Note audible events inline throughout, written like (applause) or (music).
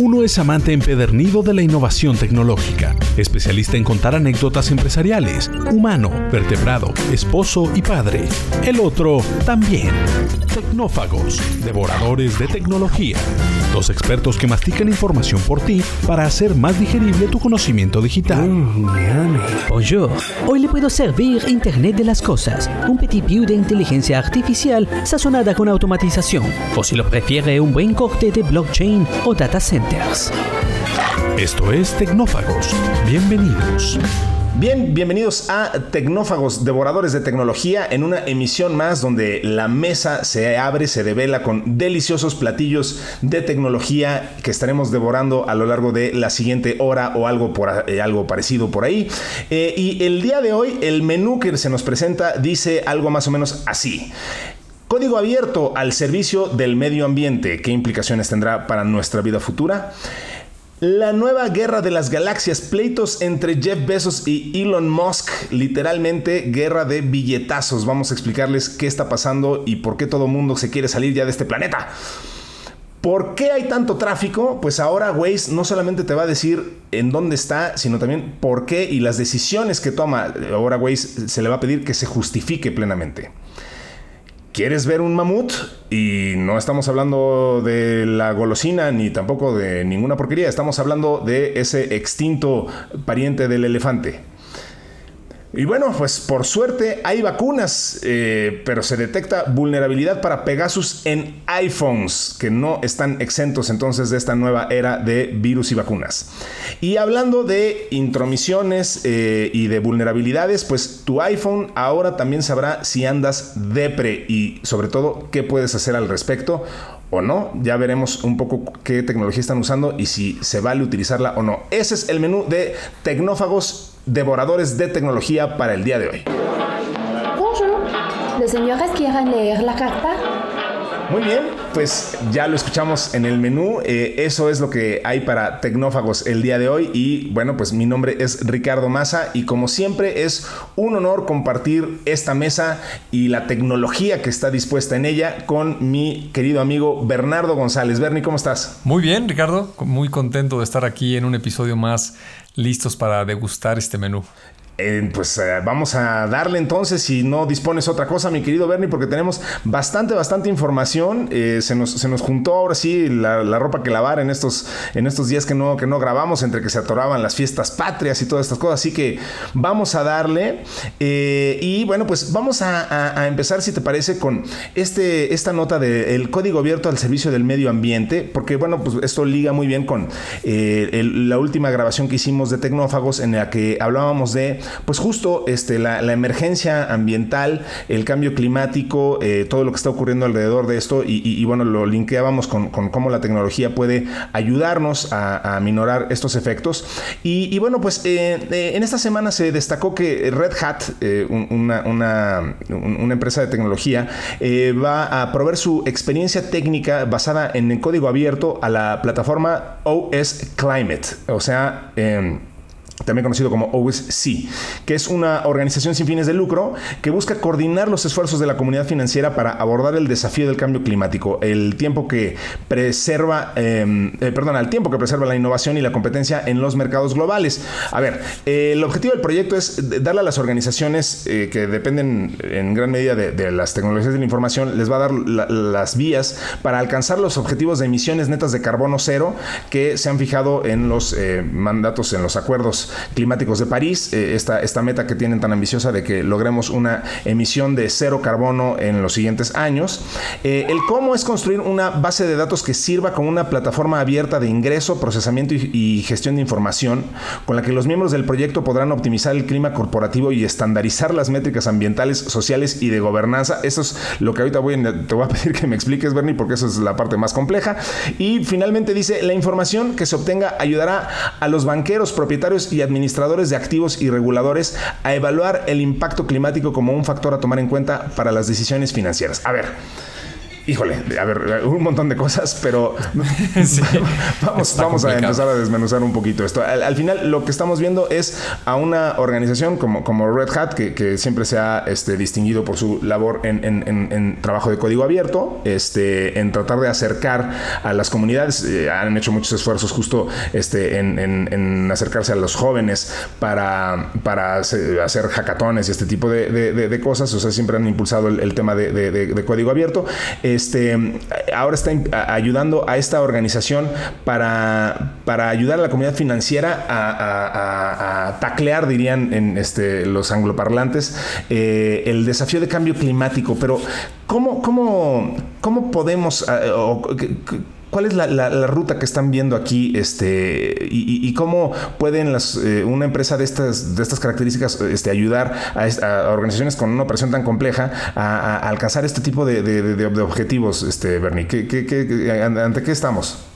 Uno es amante empedernido de la innovación tecnológica, especialista en contar anécdotas empresariales, humano, vertebrado, esposo y padre. El otro también. Tecnófagos, devoradores de tecnología. Dos expertos que mastican información por ti para hacer más digerible tu conocimiento digital. Bonjour. Hoy le puedo servir Internet de las Cosas, un petit view de inteligencia artificial sazonada con automatización, o si lo prefiere, un buen corte de blockchain o data Esto es Tecnófagos. Bienvenidos. Bien, bienvenidos a Tecnófagos, devoradores de tecnología, en una emisión más donde la mesa se abre, se devela con deliciosos platillos de tecnología que estaremos devorando a lo largo de la siguiente hora o algo, por, eh, algo parecido por ahí. Eh, y el día de hoy, el menú que se nos presenta dice algo más o menos así. Código abierto al servicio del medio ambiente. ¿Qué implicaciones tendrá para nuestra vida futura? La nueva guerra de las galaxias, pleitos entre Jeff Bezos y Elon Musk, literalmente guerra de billetazos. Vamos a explicarles qué está pasando y por qué todo mundo se quiere salir ya de este planeta. ¿Por qué hay tanto tráfico? Pues ahora Waze no solamente te va a decir en dónde está, sino también por qué y las decisiones que toma. Ahora Waze se le va a pedir que se justifique plenamente. ¿Quieres ver un mamut? Y no estamos hablando de la golosina ni tampoco de ninguna porquería, estamos hablando de ese extinto pariente del elefante. Y bueno, pues por suerte hay vacunas, eh, pero se detecta vulnerabilidad para Pegasus en iPhones, que no están exentos entonces de esta nueva era de virus y vacunas. Y hablando de intromisiones eh, y de vulnerabilidades, pues tu iPhone ahora también sabrá si andas depre y sobre todo qué puedes hacer al respecto o no. Ya veremos un poco qué tecnología están usando y si se vale utilizarla o no. Ese es el menú de tecnófagos devoradores de tecnología para el día de hoy. Bonjour. ¿Los señores quieren leer la carta? Muy bien, pues ya lo escuchamos en el menú. Eh, eso es lo que hay para Tecnófagos el día de hoy. Y bueno, pues mi nombre es Ricardo Maza y como siempre es un honor compartir esta mesa y la tecnología que está dispuesta en ella con mi querido amigo Bernardo González. Bernie, ¿cómo estás? Muy bien, Ricardo. Muy contento de estar aquí en un episodio más listos para degustar este menú. Eh, pues eh, vamos a darle entonces, si no dispones otra cosa, mi querido Bernie, porque tenemos bastante, bastante información. Eh, se, nos, se nos juntó ahora sí la, ropa que lavar en estos, en estos días que no, que no grabamos, entre que se atoraban las fiestas patrias y todas estas cosas. Así que vamos a darle. y bueno, pues vamos a, empezar, si te parece, con este, esta nota del código abierto al servicio del medio ambiente, porque bueno, pues esto liga muy bien con la última grabación que hicimos de Tecnófagos, en la que hablábamos de pues justo este, la, emergencia ambiental, el cambio climático, eh, todo lo que está ocurriendo alrededor de esto y, bueno, lo linkeábamos con, cómo la tecnología puede ayudarnos a, minorar estos efectos. Y, bueno, pues eh, eh, en esta semana se destacó que Red Hat, una, una, empresa de tecnología, va a proveer su experiencia técnica basada en el código abierto a la plataforma OS Climate, o sea, em, también conocido como OSC, que es una organización sin fines de lucro que busca coordinar los esfuerzos de la comunidad financiera para abordar el desafío del cambio climático, el tiempo que preserva, em, eh, perdón, el tiempo que preserva la innovación y la competencia en los mercados globales. A ver, eh, el objetivo del proyecto es darle a las organizaciones eh, que dependen en gran medida de, las tecnologías de la información, les va a dar las vías para alcanzar los objetivos de emisiones netas de carbono cero que se han fijado en los mandatos, en los acuerdos climáticos de París, eh, esta, esta meta que tienen tan ambiciosa de que logremos una emisión de cero carbono en los siguientes años. Eh, el cómo es construir una base de datos que sirva como una plataforma abierta de ingreso, procesamiento y, gestión de información, con la que los miembros del proyecto podrán optimizar el clima corporativo y estandarizar las métricas ambientales, sociales y de gobernanza. Eso es lo que ahorita te voy a (laughs) pedir que me expliques, Bernie, porque eso es la parte más compleja. Y finalmente dice, la información que se obtenga ayudará a los banqueros, propietarios y administradores de activos y reguladores a evaluar el impacto climático como un factor a tomar en cuenta para las decisiones financieras. A ver, híjole, a ver, un montón de cosas, pero (laughs) vamos, vamos a empezar a desmenuzar un poquito esto. Al, final, lo que estamos viendo es a una organización como, como Red Hat, que, siempre se ha este, distinguido por su labor en, trabajo de código abierto, este, en tratar de acercar a las comunidades. Eh, han hecho muchos esfuerzos justo este, en, acercarse a los jóvenes para, para hacer hackatones y este tipo de, cosas. O sea, siempre han impulsado el, tema de, código abierto. Este, ahora está ayudando a esta organización para, para ayudar a la comunidad financiera a, taclear, dirían en este, los angloparlantes, eh, el desafío de cambio climático. Pero, ¿cómo, cómo, cómo podemos... ¿Cuál es la, ruta que están viendo aquí este, y, cómo pueden las, eh, una empresa de estas, de estas características este, ayudar a, organizaciones con una operación tan compleja a, alcanzar este tipo de, objetivos, este, Bernie? ante qué estamos?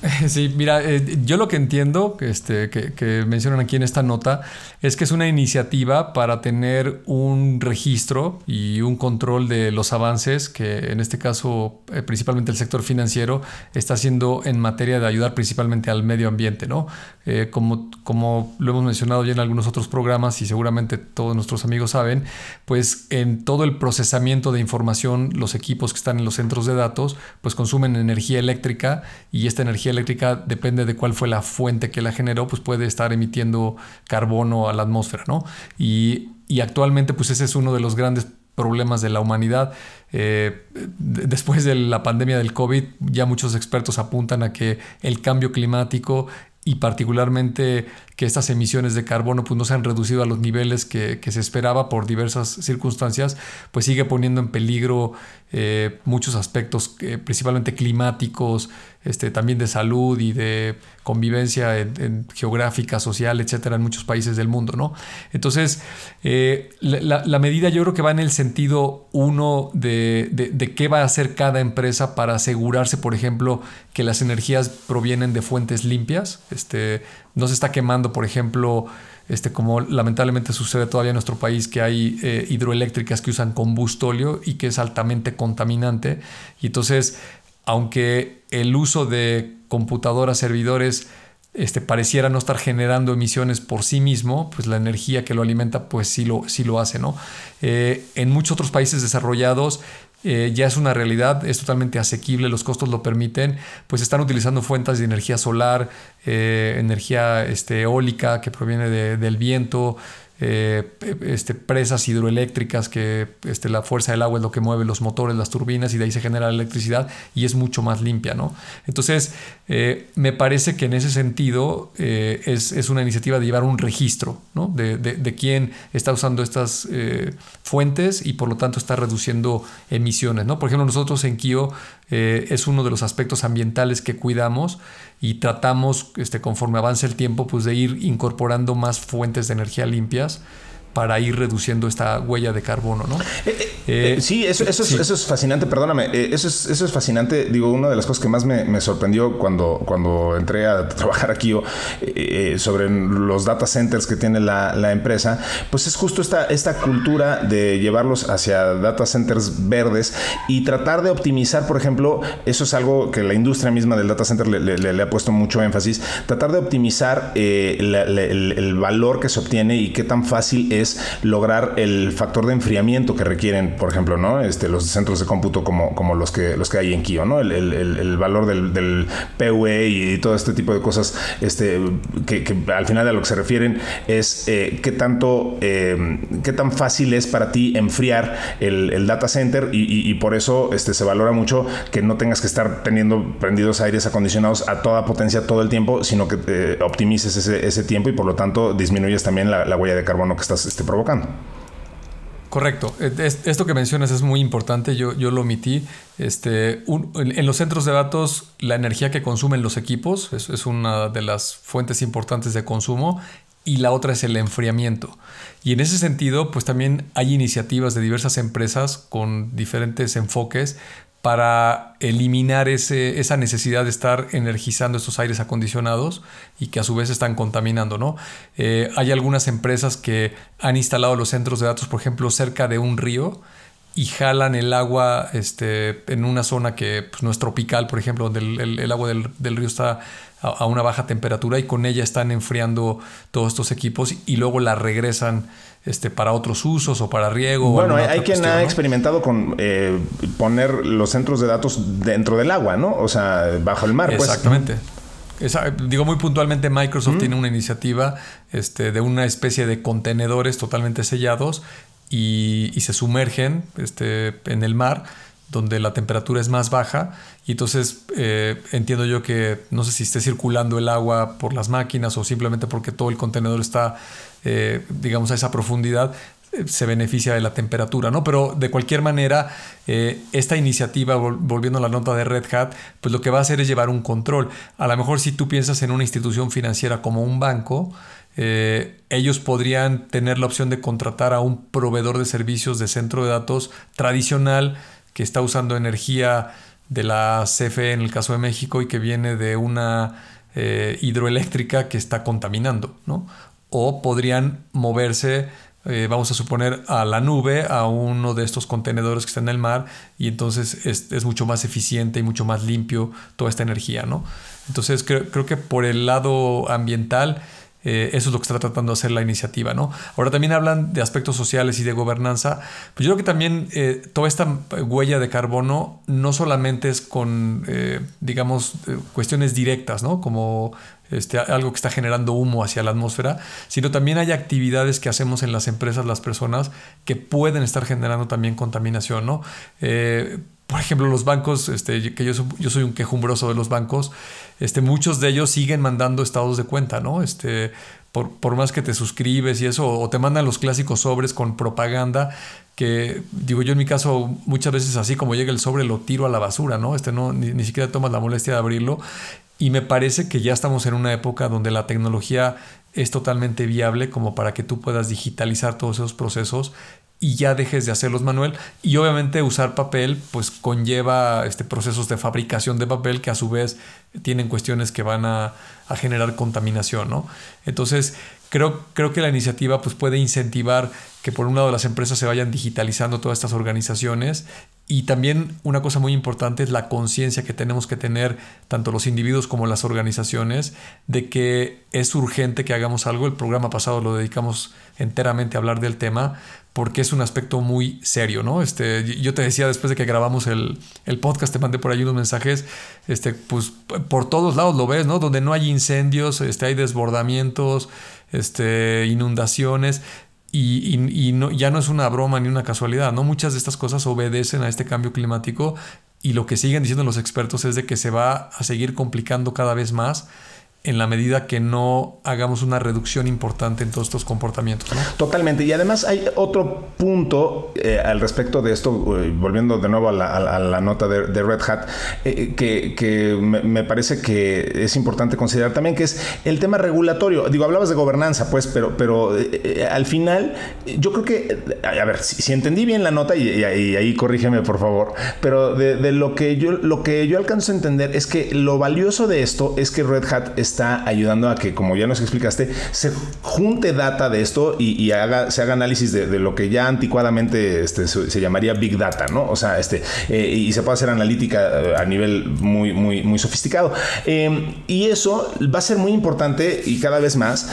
(laughs) Sí, mira, eh, yo lo que entiendo este, que, mencionan aquí en esta nota es que es una iniciativa para tener un registro y un control de los avances que en este caso eh, principalmente el sector financiero está haciendo en materia de ayudar principalmente al medio ambiente, ¿no? Eh, como, como lo hemos mencionado ya en algunos otros programas y seguramente todos nuestros amigos saben, pues en todo el procesamiento de información los equipos que están en los centros de datos pues consumen energía eléctrica y esta energía eléctrica depende de cuál fue la fuente que la generó, pues puede estar emitiendo carbono a la atmósfera, ¿no? Y, actualmente pues ese es uno de los grandes problemas de la humanidad. Eh, después de la pandemia del COVID, ya muchos expertos apuntan a que el cambio climático y particularmente que estas emisiones de carbono pues, no se han reducido a los niveles que, se esperaba por diversas circunstancias, pues sigue poniendo en peligro eh, muchos aspectos, eh, principalmente climáticos, este, también de salud y de convivencia geográfica, social, etcétera, en muchos países del mundo. ¿no? Entonces, eh, la, medida yo creo que va en el sentido uno de, de, qué va a hacer cada empresa para asegurarse, por ejemplo, que las energías provienen de fuentes limpias. Este, no se está quemando, por ejemplo, este, como lamentablemente sucede todavía en nuestro país, que hay eh, hidroeléctricas que usan combustóleo y que es altamente contaminante. Y entonces, aunque el uso de computadoras, servidores, este, pareciera no estar generando emisiones por sí mismo, pues la energía que lo alimenta, pues sí lo, sí lo hace, ¿no? Eh, en muchos otros países desarrollados eh, ya es una realidad, es totalmente asequible, los costos lo permiten, pues están utilizando fuentes de energía solar, eh, energía este, eólica que proviene del viento, eh, este, presas hidroeléctricas que este, la fuerza del agua es lo que mueve los motores, las turbinas y de ahí se genera la electricidad y es mucho más limpia. ¿no? Entonces, eh, me parece que en ese sentido eh, es, una iniciativa de llevar un registro ¿no? de, de, quién está usando estas fuentes y por lo tanto está reduciendo emisiones. ¿no? Por ejemplo, nosotros en Kio es uno de los aspectos ambientales que cuidamos y tratamos, este, conforme avance el tiempo, pues de ir incorporando más fuentes de energía limpias para ir reduciendo esta huella de carbono, ¿no? Eh, eh, eh, sí, eso, eso, es, eso, es, fascinante, perdóname, eso, es, eso es fascinante. Digo, una de las cosas que más me, sorprendió cuando, cuando entré a trabajar aquí sobre los data centers que tiene la, la, empresa, pues es justo esta, esta cultura de llevarlos hacia data centers verdes y tratar de optimizar, por ejemplo, eso es algo que la industria misma del data center le, le, ha puesto mucho énfasis, tratar de optimizar el, el valor que se obtiene y qué tan fácil es es lograr el factor de enfriamiento que requieren, por ejemplo, ¿no? Este, los centros de cómputo como, los, que, los que hay en Kio, ¿no? El, valor del, PUE y todo este tipo de cosas este, que, al final a lo que se refieren es eh, qué tanto, eh, qué tan fácil es para ti enfriar el, data center y, por eso este, se valora mucho que no tengas que estar teniendo prendidos aires acondicionados a toda potencia todo el tiempo, sino que eh, optimices ese, ese, tiempo y por lo tanto disminuyes también la huella de carbono que estás esté provocando. Correcto. Esto que mencionas es muy importante. Yo, yo lo omití. Este, en los centros de datos, la energía que consumen los equipos es, es, una de las fuentes importantes de consumo y la otra es el enfriamiento. Y en ese sentido, pues también hay iniciativas de diversas empresas con diferentes enfoques para eliminar ese, esa necesidad de estar energizando estos aires acondicionados y que a su vez están contaminando. ¿no? Eh, hay algunas empresas que han instalado los centros de datos, por ejemplo, cerca de un río y jalan el agua este, en una zona que pues, no es tropical, por ejemplo, donde el, agua del, río está a, una baja temperatura y con ella están enfriando todos estos equipos y luego la regresan este, para otros usos o para riego. Bueno, hay, quien ha experimentado con eh, poner los centros de datos dentro del agua, ¿no? O sea, bajo el mar. Pues. Exactamente. digo muy puntualmente, Microsoft tiene una iniciativa este, de una especie de contenedores totalmente sellados y, se sumergen este, en el mar donde la temperatura es más baja y entonces eh, entiendo yo que no sé si esté circulando el agua por las máquinas o simplemente porque todo el contenedor está eh, digamos a esa profundidad eh, se beneficia de la temperatura, ¿no? Pero de cualquier manera, esta iniciativa, volviendo a la nota de Red Hat, pues lo que va a hacer es llevar un control. A lo mejor si tú piensas en una institución financiera como un banco, eh, ellos podrían tener la opción de contratar a un proveedor de servicios de centro de datos tradicional que está usando energía de la CFE en el caso de México y que viene de una eh, hidroeléctrica que está contaminando, ¿no? O podrían moverse, eh, vamos a suponer, a la nube, a uno de estos contenedores que está en el mar y entonces es, mucho más eficiente y mucho más limpio toda esta energía, ¿no? Entonces creo que por el lado ambiental, eh, eso es lo que está tratando de hacer la iniciativa, ¿no? Ahora también hablan de aspectos sociales y de gobernanza. Pues yo creo que también eh, toda esta huella de carbono no solamente es con, eh, digamos, cuestiones directas, ¿no? Como este, algo que está generando humo hacia la atmósfera, sino también hay actividades que hacemos en las empresas, las personas, que pueden estar generando también contaminación, ¿no? Por ejemplo, los bancos, este, que yo, yo soy un quejumbroso de los bancos, este, muchos de ellos siguen mandando estados de cuenta, ¿no? Este, por, por, más que te suscribes y eso, o te mandan los clásicos sobres con propaganda, que digo yo en mi caso muchas veces así como llega el sobre lo tiro a la basura, ¿no? Este no, ni, ni siquiera tomas la molestia de abrirlo. Y me parece que ya estamos en una época donde la tecnología es totalmente viable como para que tú puedas digitalizar todos esos procesos y ya dejes de hacerlos manual. Y obviamente usar papel pues conlleva este, procesos de fabricación de papel que a su vez tienen cuestiones que van a, a generar contaminación. ¿no? Entonces creo, creo que la iniciativa pues, puede incentivar que por un lado las empresas se vayan digitalizando todas estas organizaciones y también una cosa muy importante es la conciencia que tenemos que tener tanto los individuos como las organizaciones de que es urgente que hagamos algo. El programa pasado lo dedicamos enteramente a hablar del tema porque es un aspecto muy serio, ¿no? Este, yo te decía después de que grabamos el, podcast, te mandé por ahí unos mensajes, este, pues por todos lados lo ves, ¿no? Donde no hay incendios, este, hay desbordamientos, este, inundaciones. Y, y, ya no es una broma ni una casualidad, ¿no? Muchas de estas cosas obedecen a este cambio climático y lo que siguen diciendo los expertos es de que se va a seguir complicando cada vez más en la medida que no hagamos una reducción importante en todos estos comportamientos. Totalmente. Y además hay otro punto eh, al respecto de esto, eh, volviendo de nuevo a la, nota de, Red Hat, eh, que, me, parece que es importante considerar también, que es el tema regulatorio. Digo, hablabas de gobernanza, pues, pero, pero al final yo creo que, a ver, si, entendí bien la nota, y, ahí corrígeme por favor, pero de, lo, que yo, lo que yo alcanzo a entender es que lo valioso de esto es que Red Hat está ayudando a que, como ya nos explicaste, se junte data de esto y, se haga análisis de, lo que ya anticuadamente este, se, llamaría Big Data, ¿no? O sea, este, eh, y se puede hacer analítica eh, a nivel muy, muy, muy sofisticado. Eh, y eso va a ser muy importante y cada vez más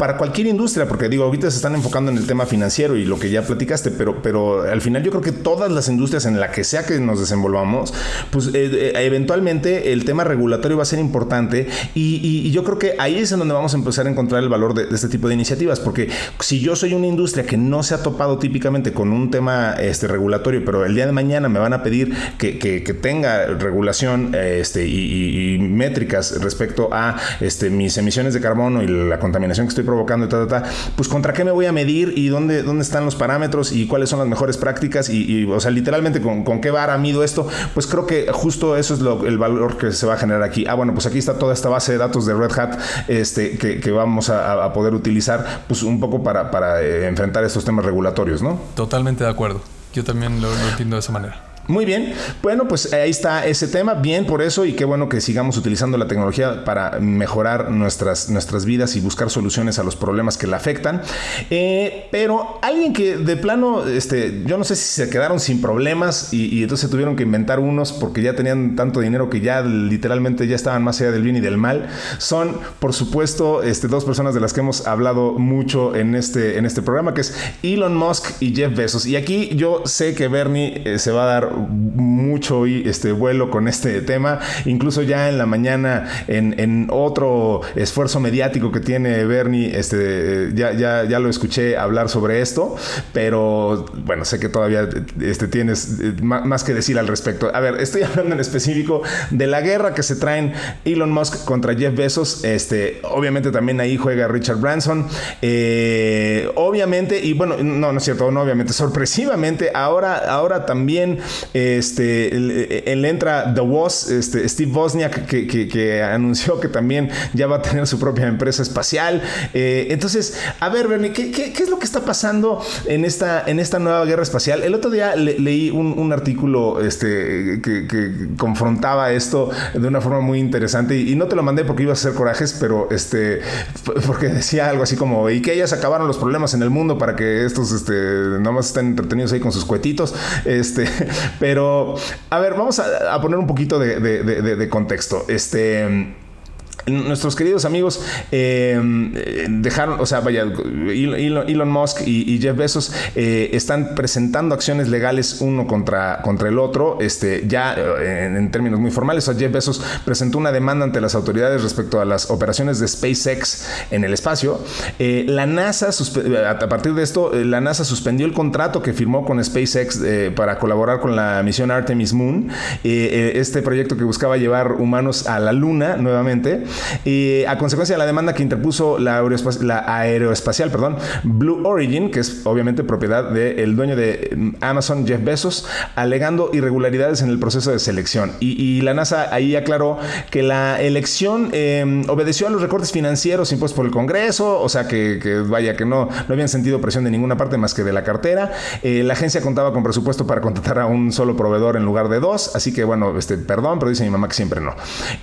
para cualquier industria, porque digo, ahorita se están enfocando en el tema financiero y lo que ya platicaste, pero, pero al final yo creo que todas las industrias en la que sea que nos desenvolvamos, pues eh, eh, eventualmente el tema regulatorio va a ser importante y, yo creo que ahí es en donde vamos a empezar a encontrar el valor de, este tipo de iniciativas, porque si yo soy una industria que no se ha topado típicamente con un tema este, regulatorio, pero el día de mañana me van a pedir que, tenga regulación este, y, métricas respecto a este, mis emisiones de carbono y la contaminación que estoy provocando y ta, ta, pues contra qué me voy a medir y dónde, dónde están los parámetros y cuáles son las mejores prácticas y, o sea, literalmente con, con, qué vara mido esto, pues creo que justo eso es lo, el valor que se va a generar aquí. Ah, bueno, pues aquí está toda esta base de datos de Red Hat este, que, vamos a, poder utilizar pues un poco para, para eh, enfrentar estos temas regulatorios, ¿no? Totalmente de acuerdo. Yo también lo entiendo de esa manera. Muy bien, bueno, pues ahí está ese tema, bien por eso y qué bueno que sigamos utilizando la tecnología para mejorar nuestras, nuestras vidas y buscar soluciones a los problemas que la afectan. Eh, pero alguien que de plano, este, yo no sé si se quedaron sin problemas y, entonces tuvieron que inventar unos porque ya tenían tanto dinero que ya literalmente ya estaban más allá del bien y del mal, son por supuesto este, dos personas de las que hemos hablado mucho en este, en este programa, que es Elon Musk y Jeff Bezos. Y aquí yo sé que Bernie eh, se va a dar mucho este vuelo con este tema. Incluso ya en la mañana, en, otro esfuerzo mediático que tiene Bernie, este, ya, ya, ya lo escuché hablar sobre esto, pero bueno, sé que todavía este, tienes eh, más que decir al respecto. A ver, estoy (laughs) hablando en específico de la guerra que se traen Elon Musk contra Jeff Bezos. Este, obviamente también ahí juega Richard Branson. Eh, obviamente, y bueno, no, no es cierto, no obviamente, sorpresivamente, ahora, ahora también este, él, entra The Woz, este, Steve Wozniak, que, anunció que también ya va a tener su propia empresa espacial. Eh, entonces, a ver, Bernie, ¿qué, es lo que está pasando en esta, en esta nueva guerra espacial? El otro día leí un, artículo este, que, confrontaba esto de una forma muy interesante y, no te lo mandé porque iba a hacer corajes, pero este, porque decía algo así como, y que ellas acabaron los problemas en el mundo para que estos este, nomás estén entretenidos ahí con sus cuetitos. Este, pero, a ver, vamos a, poner un poquito de, de contexto. Este nuestros queridos amigos eh, dejaron, o sea, vaya, Elon, Musk y, Jeff Bezos eh, están presentando acciones legales uno contra, contra el otro, este, ya eh, en, términos muy formales. O Jeff Bezos presentó una demanda ante las autoridades respecto a las operaciones de SpaceX en el espacio. la NASA, a partir de esto, la NASA suspendió el contrato que firmó con SpaceX para colaborar con la misión Artemis Moon, este proyecto que buscaba llevar humanos a la Luna nuevamente. Y a consecuencia de la demanda que interpuso la, aeroespacial, perdón, Blue Origin, que es obviamente propiedad del dueño de mm, Amazon, Jeff Bezos, alegando irregularidades en el proceso de selección. Y, la NASA ahí aclaró que la elección em, obedeció a los recortes financieros impuestos por el Congreso, o sea que, vaya, que no, no habían sentido presión de ninguna parte más que de la cartera. Eh, la agencia contaba con presupuesto para contratar a un solo proveedor en lugar de dos, así que bueno, este, perdón, pero dice mi mamá que siempre no.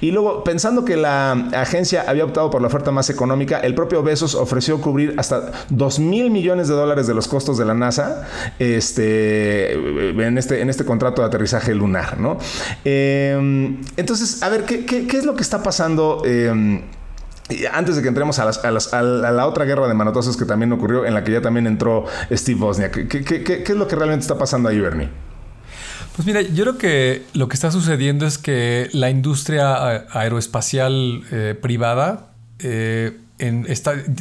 Y luego, pensando que la agencia había optado por la oferta más económica, el propio Besos ofreció cubrir hasta 2 mil millones de dólares de los costos de la NASA este, en, este, en este contrato de aterrizaje lunar. ¿no? Em, entonces, a ver, ¿qué, es lo que está pasando? Em, antes de que entremos a, la otra guerra de manotazos que también ocurrió, en la que ya también entró Steve Bosniak, ¿qué, qué es lo que realmente está pasando ahí, Bernie? Pues mira, yo creo que lo que está sucediendo es que la industria aeroespacial eh, privada eh,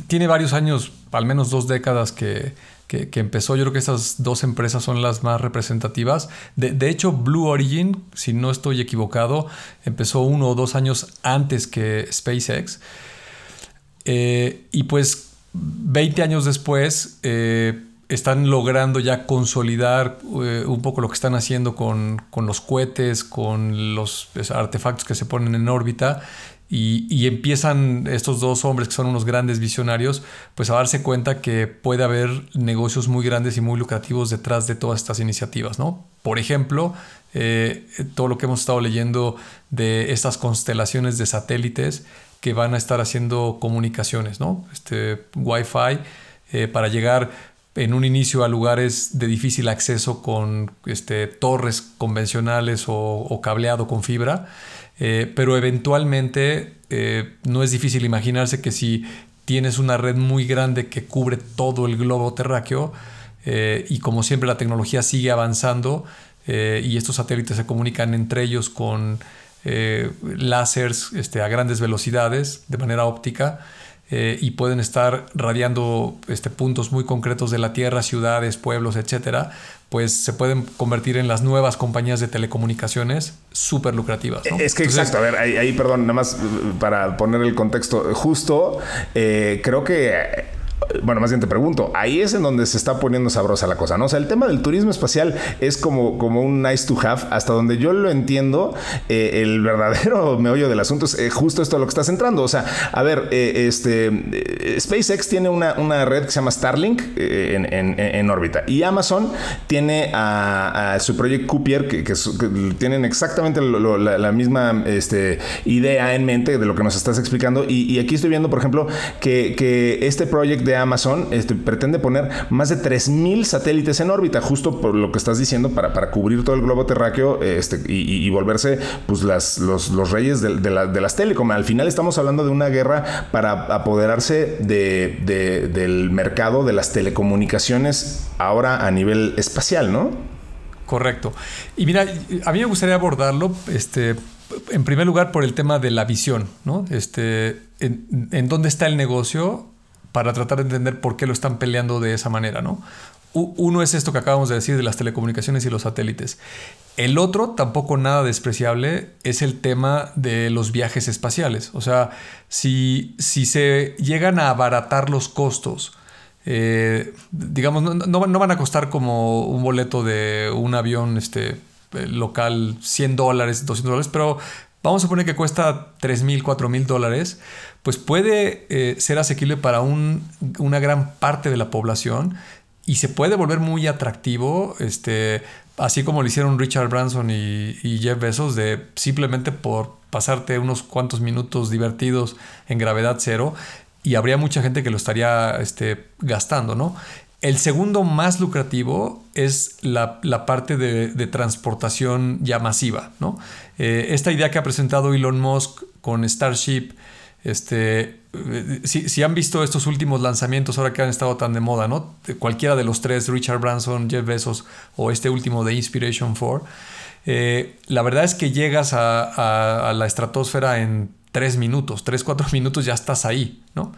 tiene varios años, al menos dos décadas que, empezó. Yo creo que esas dos empresas son las más representativas. De, hecho, Blue Origin, si no estoy equivocado, empezó uno o dos años antes que SpaceX. Eh, y pues 20 años después, están logrando ya consolidar eh, un poco lo que están haciendo con, los cohetes, con los artefactos que se ponen en órbita. Y, empiezan estos dos hombres que son unos grandes visionarios, pues a darse cuenta que puede haber negocios muy grandes y muy lucrativos detrás de todas estas iniciativas, ¿no? Por ejemplo, eh, todo lo que hemos estado leyendo de estas constelaciones de satélites que van a estar haciendo comunicaciones, ¿no? Este Wi-Fi eh, para llegar en un inicio a lugares de difícil acceso con este, torres convencionales o, cableado con fibra, eh, pero eventualmente eh, no es difícil imaginarse que si tienes una red muy grande que cubre todo el globo terráqueo eh, y como siempre la tecnología sigue avanzando y estos satélites se comunican entre ellos con láseres este, a grandes velocidades de manera óptica, eh, y pueden estar radiando este, puntos muy concretos de la Tierra, ciudades, pueblos, etcétera, pues se pueden convertir en las nuevas compañías de telecomunicaciones súper lucrativas. Es que exacto, a ver, ahí, perdón, nada más para poner el contexto, justo eh, creo que bueno, más bien te pregunto, ahí es en donde se está poniendo sabrosa la cosa, ¿no? O sea, el tema del turismo espacial es como, como un nice to have, hasta donde yo lo entiendo, eh, el verdadero (laughs) meollo del asunto es eh, justo esto a lo que estás entrando. O sea, a ver, eh, este, SpaceX tiene una, una, red que se llama Starlink en, en, en, órbita y Amazon tiene a, su proyecto Cupier, que, tienen exactamente la, misma este, idea en mente de lo que nos estás explicando. Y, aquí estoy viendo, por ejemplo, que, que este proyecto de Amazon este, pretende poner más de 3.000 satélites en órbita, justo por lo que estás diciendo, para, para cubrir todo el globo terráqueo este, y, volverse pues, las, los, los reyes de, de, la, de, las telecom. Al final estamos hablando de una guerra para apoderarse de, del mercado de las telecomunicaciones ahora a nivel espacial, ¿no? Correcto. Y mira, a mí me gustaría abordarlo, este, en primer lugar, por el tema de la visión, ¿no? Este, en dónde está el negocio para tratar de entender por qué lo están peleando de esa manera, ¿no? Uno es esto que acabamos de decir de las telecomunicaciones y los satélites. El otro, tampoco nada despreciable, es el tema de los viajes espaciales. O sea, si, si se llegan a abaratar los costos, eh, digamos, no, van a costar como un boleto de un avión este, eh, local 100 dólares, 200 dólares, pero vamos a poner que cuesta 3 mil, 4 mil dólares, pues puede eh, ser asequible para una gran parte de la población y se puede volver muy atractivo, este, así como lo hicieron Richard Branson y, Jeff Bezos, de simplemente por pasarte unos cuantos minutos divertidos en gravedad cero, y habría mucha gente que lo estaría este, gastando, ¿no? El segundo más lucrativo es la, parte de, transportación ya masiva, ¿no? Eh, esta idea que ha presentado Elon Musk con Starship, este, si, han visto estos últimos lanzamientos ahora que han estado tan de moda, ¿no? cualquiera de los tres, Richard Branson, Jeff Bezos o este último de Inspiration 4, eh, la verdad es que llegas a, la estratosfera en tres minutos, tres, cuatro (laughs) minutos ya estás ahí, ¿no?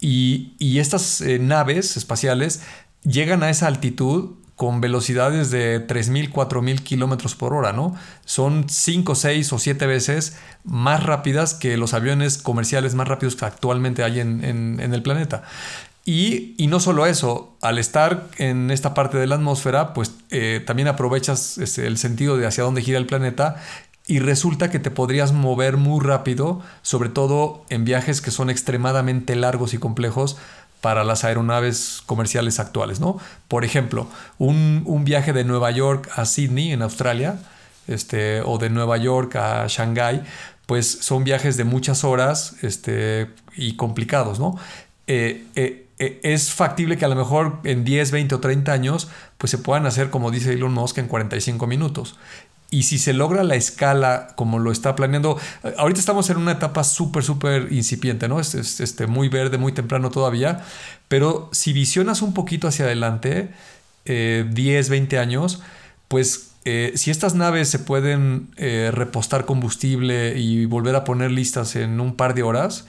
Y, estas eh, naves espaciales llegan a esa altitud con velocidades de 3.000, 4.000 kilómetros por hora, ¿no? Son 5, 6 o 7 veces más rápidas que los aviones comerciales más rápidos que actualmente hay en, el planeta. Y, no solo eso, al estar en esta parte de la atmósfera, pues eh, también aprovechas este, el sentido de hacia dónde gira el planeta y resulta que te podrías mover muy rápido, sobre todo en viajes que son extremadamente largos y complejos, para las aeronaves comerciales actuales, ¿no? Por ejemplo, un, viaje de Nueva York a Sydney, en Australia, este, o de Nueva York a Shanghái, pues son viajes de muchas horas este, y complicados, ¿no? Eh, eh, eh, es factible que a lo mejor en 10, 20 o 30 años pues se puedan hacer, como dice Elon Musk, en 45 minutos. Y si se logra la escala como lo está planeando, ahorita estamos en una etapa súper, súper incipiente, ¿no? Es, este, muy verde, muy temprano todavía, pero si visionas un poquito hacia adelante, 10, eh, 20 años, pues eh, si estas naves se pueden eh, repostar combustible y volver a poner listas en un par de horas,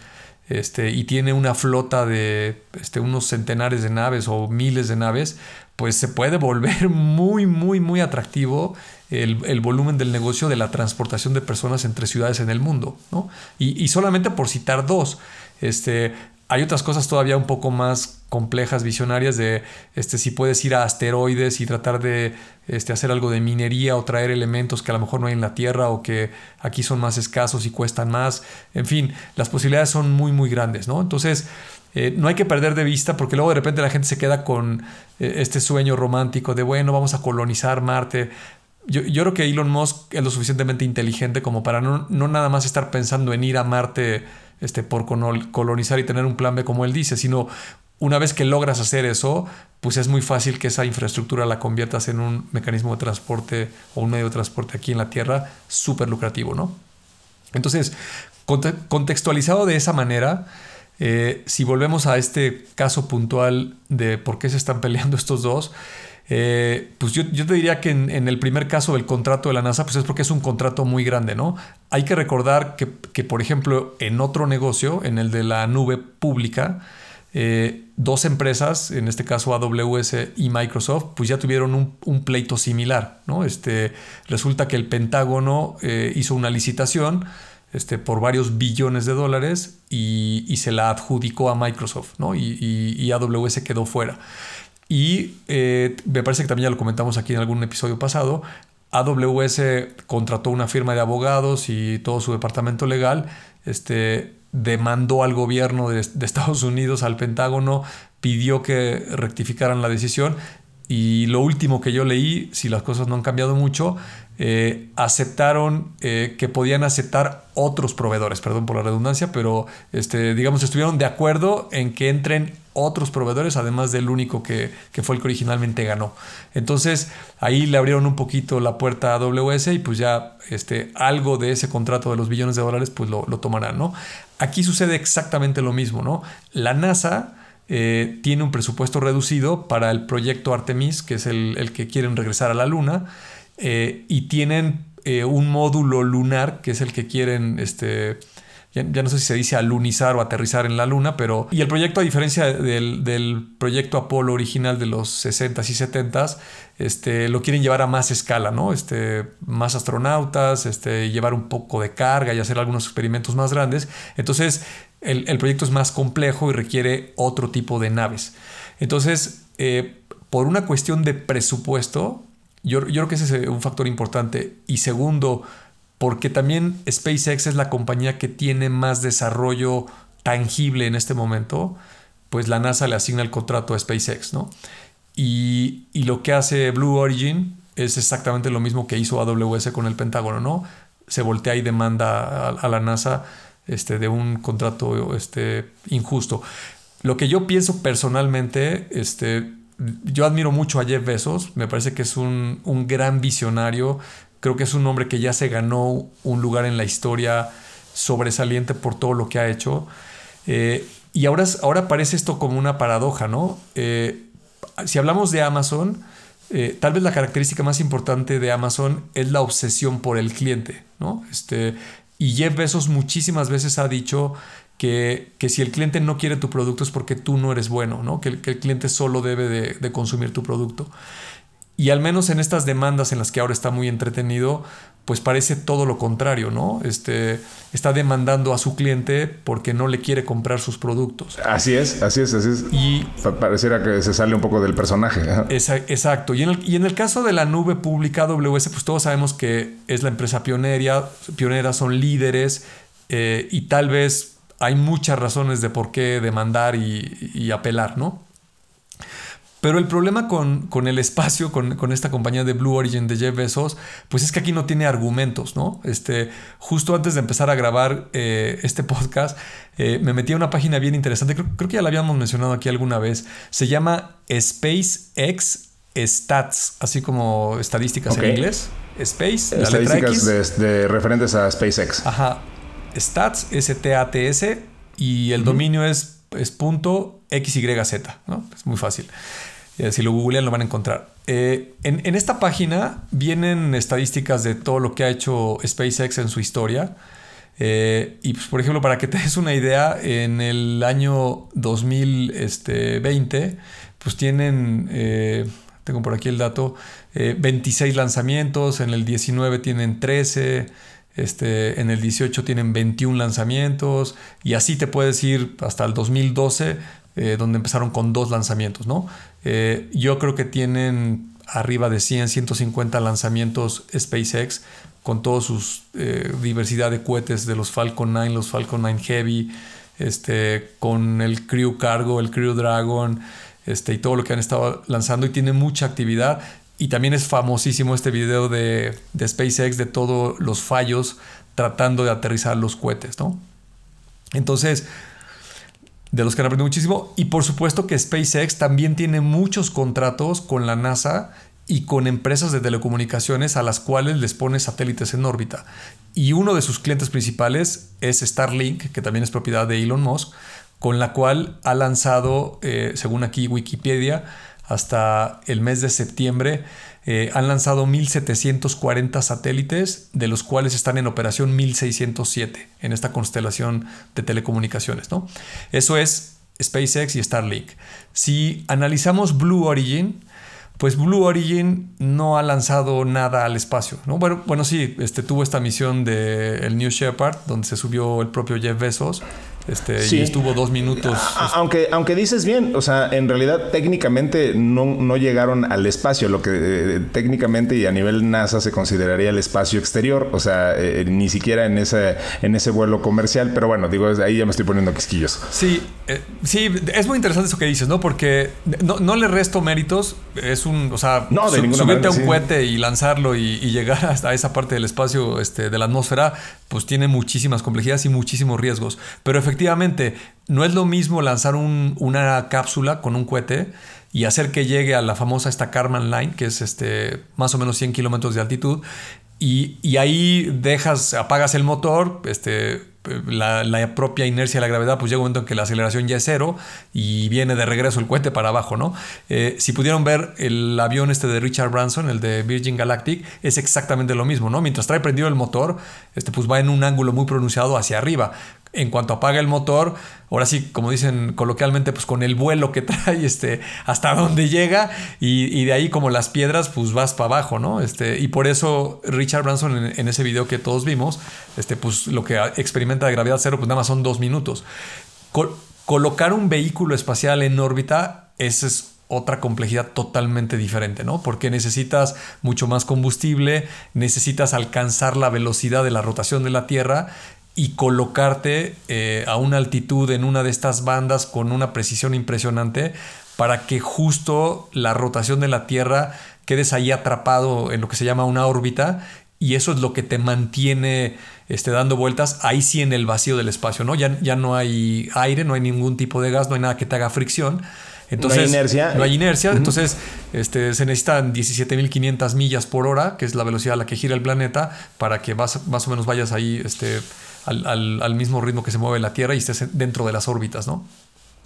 este, y tiene una flota de este, unos centenares de naves o miles de naves, pues se puede volver (laughs) muy, muy, muy atractivo el, volumen del negocio de la transportación de personas entre ciudades en el mundo. ¿no? Y, solamente por citar dos, este, hay otras cosas todavía un poco más complejas, visionarias, de este, si puedes ir a asteroides y tratar de este, hacer algo de minería o traer elementos que a lo mejor no hay en la Tierra o que aquí son más escasos y cuestan más. En fin, las posibilidades son muy, muy grandes. ¿no? Entonces, eh, no hay que perder de vista porque luego de repente la gente se queda con eh, este sueño romántico de, bueno, vamos a colonizar Marte. Yo, creo que Elon Musk es lo suficientemente inteligente como para no, nada más estar pensando en ir a Marte este, por colonizar y tener un plan B como él dice, sino una vez que logras hacer eso, pues es muy fácil que esa infraestructura la conviertas en un mecanismo de transporte o un medio de transporte aquí en la Tierra súper lucrativo, ¿no? Entonces, contextualizado de esa manera, eh, si volvemos a este caso puntual de por qué se están peleando (laughs) estos dos, eh, pues yo, te diría que en, el primer caso del contrato de la NASA, pues es porque es un contrato muy grande, ¿no? Hay que recordar que, por ejemplo, en otro negocio, en el de la nube pública, eh, dos empresas, en este caso AWS y Microsoft, pues ya tuvieron un, pleito similar, ¿no? Este, resulta que el Pentágono hizo una licitación este, por varios billones de dólares y, se la adjudicó a Microsoft, ¿no? Y, y, AWS quedó fuera. Y eh, me parece que también ya lo comentamos aquí en algún episodio pasado, AWS contrató una firma de abogados y todo su departamento legal, este, demandó al gobierno de, Estados Unidos, al Pentágono, pidió que rectificaran la decisión. Y lo último que yo leí, si las cosas no han cambiado mucho, eh, aceptaron eh, que podían aceptar otros proveedores, perdón por la redundancia, pero este, digamos estuvieron de acuerdo en que entren otros proveedores, además del único que, fue el que originalmente ganó. Entonces ahí le abrieron un poquito la puerta a AWS y pues ya este, algo de ese contrato de los billones de dólares pues lo, lo tomarán, ¿no? Aquí sucede exactamente lo mismo, ¿no? La NASA eh, tiene un presupuesto reducido para el proyecto Artemis, que es el, que quieren regresar a la Luna, eh, y tienen eh, un módulo lunar, que es el que quieren, este, ya, no sé si se dice alunizar o aterrizar en la Luna, pero... Y el proyecto, a diferencia del, proyecto Apolo original de los 60s y 70s, este, lo quieren llevar a más escala, ¿no? Este, más astronautas, este, llevar un poco de carga y hacer algunos experimentos más grandes. Entonces, el, proyecto es más complejo y requiere otro tipo de naves. Entonces, eh, por una cuestión de presupuesto, yo, creo que ese es un factor importante. Y segundo, porque también SpaceX es la compañía que tiene más desarrollo tangible en este momento, pues la NASA le asigna el contrato a SpaceX, ¿no? Y, lo que hace Blue Origin es exactamente lo mismo que hizo AWS con el Pentágono, ¿no? Se voltea y demanda a la NASA este, de un contrato este, injusto. Lo que yo pienso personalmente, este, yo admiro mucho a Jeff Bezos, me parece que es un, gran visionario, creo que es un hombre que ya se ganó un lugar en la historia sobresaliente por todo lo que ha hecho. Eh, y ahora, ahora parece esto como una paradoja, ¿no? Eh, si hablamos de Amazon, eh, tal vez la característica más importante de Amazon es la obsesión por el cliente, ¿no? Este, y Jeff Bezos muchísimas veces ha dicho que, si el cliente no quiere tu producto es porque tú no eres bueno, ¿no? Que, el, cliente solo debe de, consumir tu producto. Y al menos en estas demandas en las que ahora está muy entretenido, pues parece todo lo contrario, ¿no? Este, está demandando a su cliente porque no le quiere comprar sus productos. Así es, así es, así es. Y pareciera que se sale un poco del personaje. exacto. Y en, el, y en, el, caso de la nube pública AWS, pues todos sabemos que es la empresa pionera, pionera son líderes eh, y tal vez hay muchas razones de por qué demandar y, y apelar, ¿no? Pero el problema con, el espacio, con, esta compañía de Blue Origin de Jeff Bezos, pues es que aquí no tiene argumentos, ¿no? Este, justo antes de empezar a grabar eh, este podcast, eh, me metí a una página bien interesante, creo, que ya la habíamos mencionado aquí alguna vez, se llama SpaceX Stats, así como estadísticas en inglés. Space, estadísticas de, referentes a SpaceX. Ajá. Stats, S-T-A-T-S, y el dominio es, es punto XYZ, ¿no? Es muy fácil. Eh, si lo googlean lo van a encontrar. Eh, en, esta página vienen estadísticas de todo lo que ha hecho SpaceX en su historia. Eh, y pues, por ejemplo, para que te des una idea, en el año 2020, pues tienen, tengo por aquí el dato, 26 lanzamientos, en el 19 tienen 13, este, en el 18 tienen 21 lanzamientos, y así te puedes ir hasta el 2012 eh, donde empezaron con dos lanzamientos, ¿no? Eh, yo creo que tienen arriba de 100, 150 lanzamientos SpaceX con toda su eh, diversidad de cohetes de los Falcon 9, los Falcon 9 Heavy, este, con el Crew Cargo, el Crew Dragon, este, y todo lo que han estado lanzando y tiene mucha actividad. Y también es famosísimo este video de, de SpaceX de todos los fallos tratando de aterrizar los cohetes, ¿no? Entonces, de los que han aprendido muchísimo. Y por supuesto que SpaceX también tiene muchos contratos con la NASA y con empresas de telecomunicaciones a las cuales les pone satélites en órbita. Y uno de sus clientes principales es Starlink, que también es propiedad de Elon Musk, con la cual ha lanzado, eh, según aquí Wikipedia, hasta el mes de septiembre eh, han lanzado 1.740 satélites, de los cuales están en operación 1.607 en esta constelación de telecomunicaciones. ¿no? Eso es SpaceX y Starlink. Si analizamos Blue Origin, pues Blue Origin no ha lanzado nada al espacio. ¿no? Bueno, bueno, sí, este, tuvo esta misión de el New Shepard, donde se subió el propio Jeff Bezos. Este, Y estuvo dos minutos. Aunque, aunque dices bien, o sea, en realidad técnicamente no, no llegaron al espacio, lo que eh, técnicamente y a nivel NASA se consideraría el espacio exterior, o sea, eh, ni siquiera en ese, en ese vuelo comercial, pero bueno, digo, ahí ya me estoy poniendo quisquillos. Sí, eh, sí, es muy interesante eso que dices, ¿no? Porque no, no, le resto méritos, es un, o sea, no, de subirte a un cohete y lanzarlo y, llegar hasta esa parte del espacio, este, de la atmósfera, pues tiene muchísimas complejidades y muchísimos riesgos, pero efectivamente efectivamente, no es lo mismo lanzar una cápsula con un cohete y hacer que llegue a la famosa esta Karman Line, que es este, más o menos 100 kilómetros de altitud, y, ahí dejas, apagas el motor, este, la, propia inercia de la gravedad, pues llega un momento en que la aceleración ya es cero y viene de regreso el cohete para abajo, ¿no? Eh, si pudieron ver el avión este de Richard Branson, el de Virgin Galactic, es exactamente lo mismo, ¿no? Mientras trae prendido el motor, este, pues va en un ángulo muy pronunciado hacia arriba en cuanto apaga el motor, ahora sí, como dicen coloquialmente, pues con el vuelo que (laughs) trae, este, hasta donde llega, y, de ahí como las piedras, pues vas para abajo, ¿no? Este, y por eso Richard Branson en, ese video que todos vimos, este, pues lo que experimenta de gravedad cero, pues nada más son dos minutos. colocar un vehículo espacial en órbita, esa es otra complejidad totalmente diferente, ¿no? Porque necesitas mucho más combustible, necesitas alcanzar la velocidad de la rotación de la Tierra y colocarte eh, a una altitud en una de estas bandas con una precisión impresionante para que justo la rotación de la Tierra quedes ahí atrapado en lo que se llama una órbita y eso es lo que te mantiene este, dando vueltas ahí sí en el vacío del espacio, ¿no? Ya, ya no hay aire, no hay ningún tipo de gas, no hay nada que te haga fricción. Entonces, no hay inercia. No hay inercia. Entonces, este, se necesitan 17.500 millas por hora, que es la velocidad a la que gira el planeta, para que más, más o menos vayas ahí este, al, mismo ritmo que se mueve la Tierra y estés dentro de las órbitas, ¿no?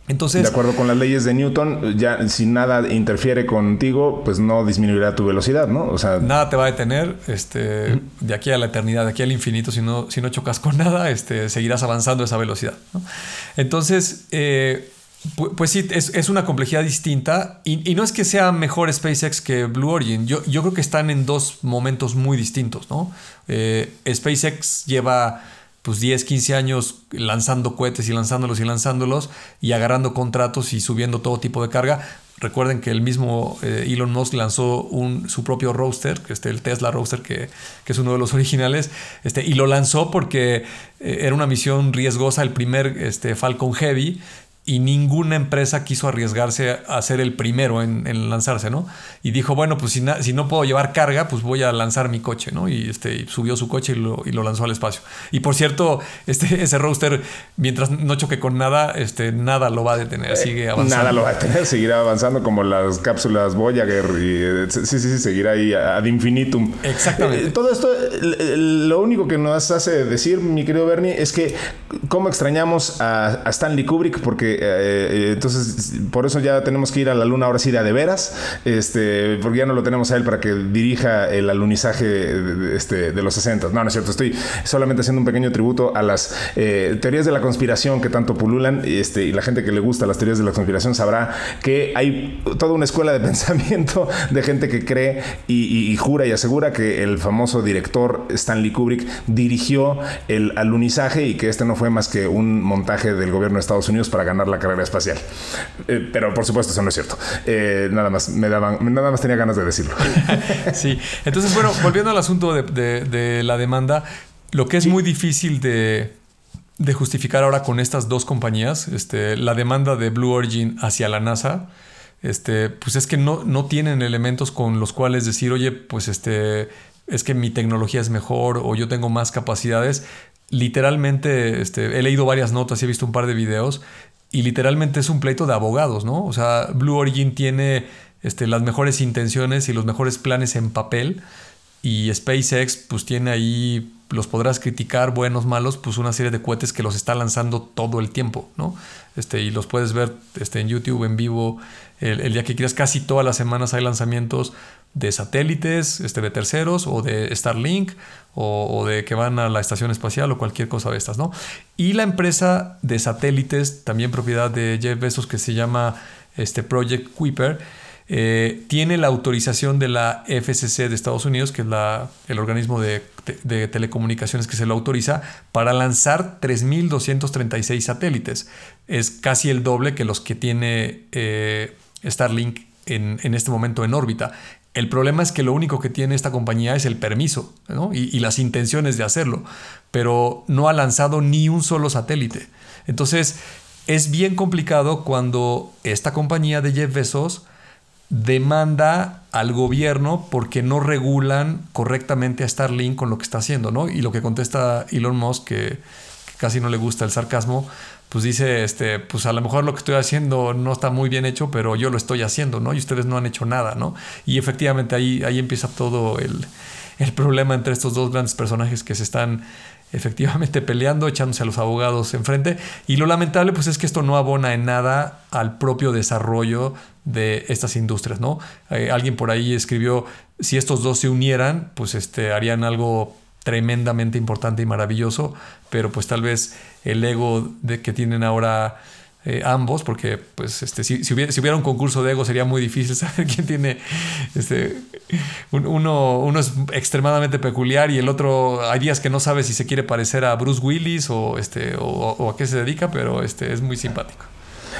Entonces, de acuerdo con las leyes de Newton, ya si nada interfiere contigo, pues no disminuirá tu velocidad, ¿no? O sea, nada te va a detener, este, de aquí a la eternidad, de aquí al infinito, si no, si no chocas con nada, este, seguirás avanzando a esa velocidad. Entonces, eh, pues, sí, es, una complejidad distinta y, no es que sea mejor SpaceX que Blue Origin. Yo, yo creo que están en dos momentos muy distintos, ¿no? Eh, SpaceX lleva pues 10, 15 años lanzando cohetes y lanzándolos y lanzándolos y agarrando contratos y subiendo todo tipo de carga. Recuerden que el mismo eh, Elon Musk lanzó un, su propio roadster, que este, el Tesla Roadster, que, que, es uno de los (laughs) originales, este, y lo lanzó porque eh, era una misión riesgosa, el primer este, Falcon Heavy, y ninguna empresa quiso arriesgarse a ser el primero en, lanzarse, ¿no? Y dijo, bueno, pues si, si, no puedo llevar carga, pues voy a lanzar mi coche, ¿no? Y este, subió su coche y lo, y lo, lanzó al espacio. Y por cierto, este, (laughs) ese roadster, mientras no choque con nada, este, nada lo va a detener, sigue eh, avanzando. Nada lo va a detener, seguirá avanzando como las cápsulas Voyager y eh, sí, sí, sí, seguirá ahí ad infinitum. Exactamente. Eh, todo esto, lo único que nos hace decir, mi querido Bernie, es que cómo extrañamos a, a Stanley Kubrick porque eh, entonces, por eso ya tenemos que ir a la luna ahora sí de, de veras, este, porque ya no lo tenemos a él para que dirija el alunizaje de, este, los 60. No, no es cierto, estoy solamente haciendo un pequeño tributo a las eh, teorías de la conspiración que tanto pululan, este, y la gente que le gusta las teorías de la conspiración sabrá que hay toda una escuela de (laughs) pensamiento de gente que cree y, jura y asegura que el famoso director Stanley Kubrick dirigió el alunizaje y que este no fue más que un montaje del gobierno de Estados Unidos para ganar la carrera espacial. Eh, pero por supuesto, eso no es cierto. Eh, nada más me daban, nada más tenía ganas de decirlo. (laughs) sí. Entonces, bueno, volviendo al asunto de, la demanda, lo que es muy difícil de, justificar ahora con estas dos compañías, este, la demanda de Blue Origin hacia la NASA, este, pues es que no, no tienen elementos con los cuales decir, oye, pues este, es que mi tecnología es mejor o yo tengo más capacidades. Literalmente, este, he leído varias notas y he visto un par de videos y literalmente es un pleito de abogados, ¿no? O sea, Blue Origin tiene este, las mejores intenciones y los mejores planes en papel y SpaceX pues tiene ahí, los podrás criticar, buenos, malos, pues una serie de cohetes que los está lanzando todo el tiempo, ¿no? Este, y los puedes ver este, en YouTube, en vivo, el, el día que quieras, casi todas las semanas hay lanzamientos de satélites, este, de terceros o de Starlink o, de que van a la estación espacial o cualquier cosa de estas, ¿no? Y la empresa de satélites, también propiedad de Jeff Bezos, que se llama este Project Kuiper, eh, tiene la autorización de la FCC de Estados Unidos, que es la, el organismo de, telecomunicaciones que se lo autoriza, para lanzar 3.236 satélites. Es casi el doble que los que tiene eh, Starlink en, en, este momento en órbita. El problema es que lo único que tiene esta compañía es el permiso y, y, las intenciones de hacerlo, pero no ha lanzado ni un solo satélite. Entonces, es bien complicado cuando esta compañía de Jeff Bezos demanda al gobierno porque no regulan correctamente a Starlink con lo que está haciendo, ¿no? Y lo que contesta Elon Musk, que, casi no le gusta el sarcasmo, pues dice, este, pues a lo mejor lo que estoy haciendo no está muy bien hecho, pero yo lo estoy haciendo, ¿no? Y ustedes no han hecho nada, ¿no? Y efectivamente ahí, ahí empieza todo el, el problema entre estos dos grandes personajes que se están efectivamente peleando, echándose a los abogados enfrente. Y lo lamentable pues es que esto no abona en nada al propio desarrollo de estas industrias, ¿no? Eh, alguien por ahí escribió, si estos dos se unieran, pues este, harían algo tremendamente importante y maravilloso, pero pues tal vez el ego de que tienen ahora eh, ambos, porque pues este, si, si, hubiera, un concurso de ego sería muy difícil (laughs) saber quién tiene, este, uno, uno es extremadamente peculiar y el otro hay días que no sabe si se quiere parecer a Bruce Willis o, este, o, a qué se dedica, pero este, es muy simpático.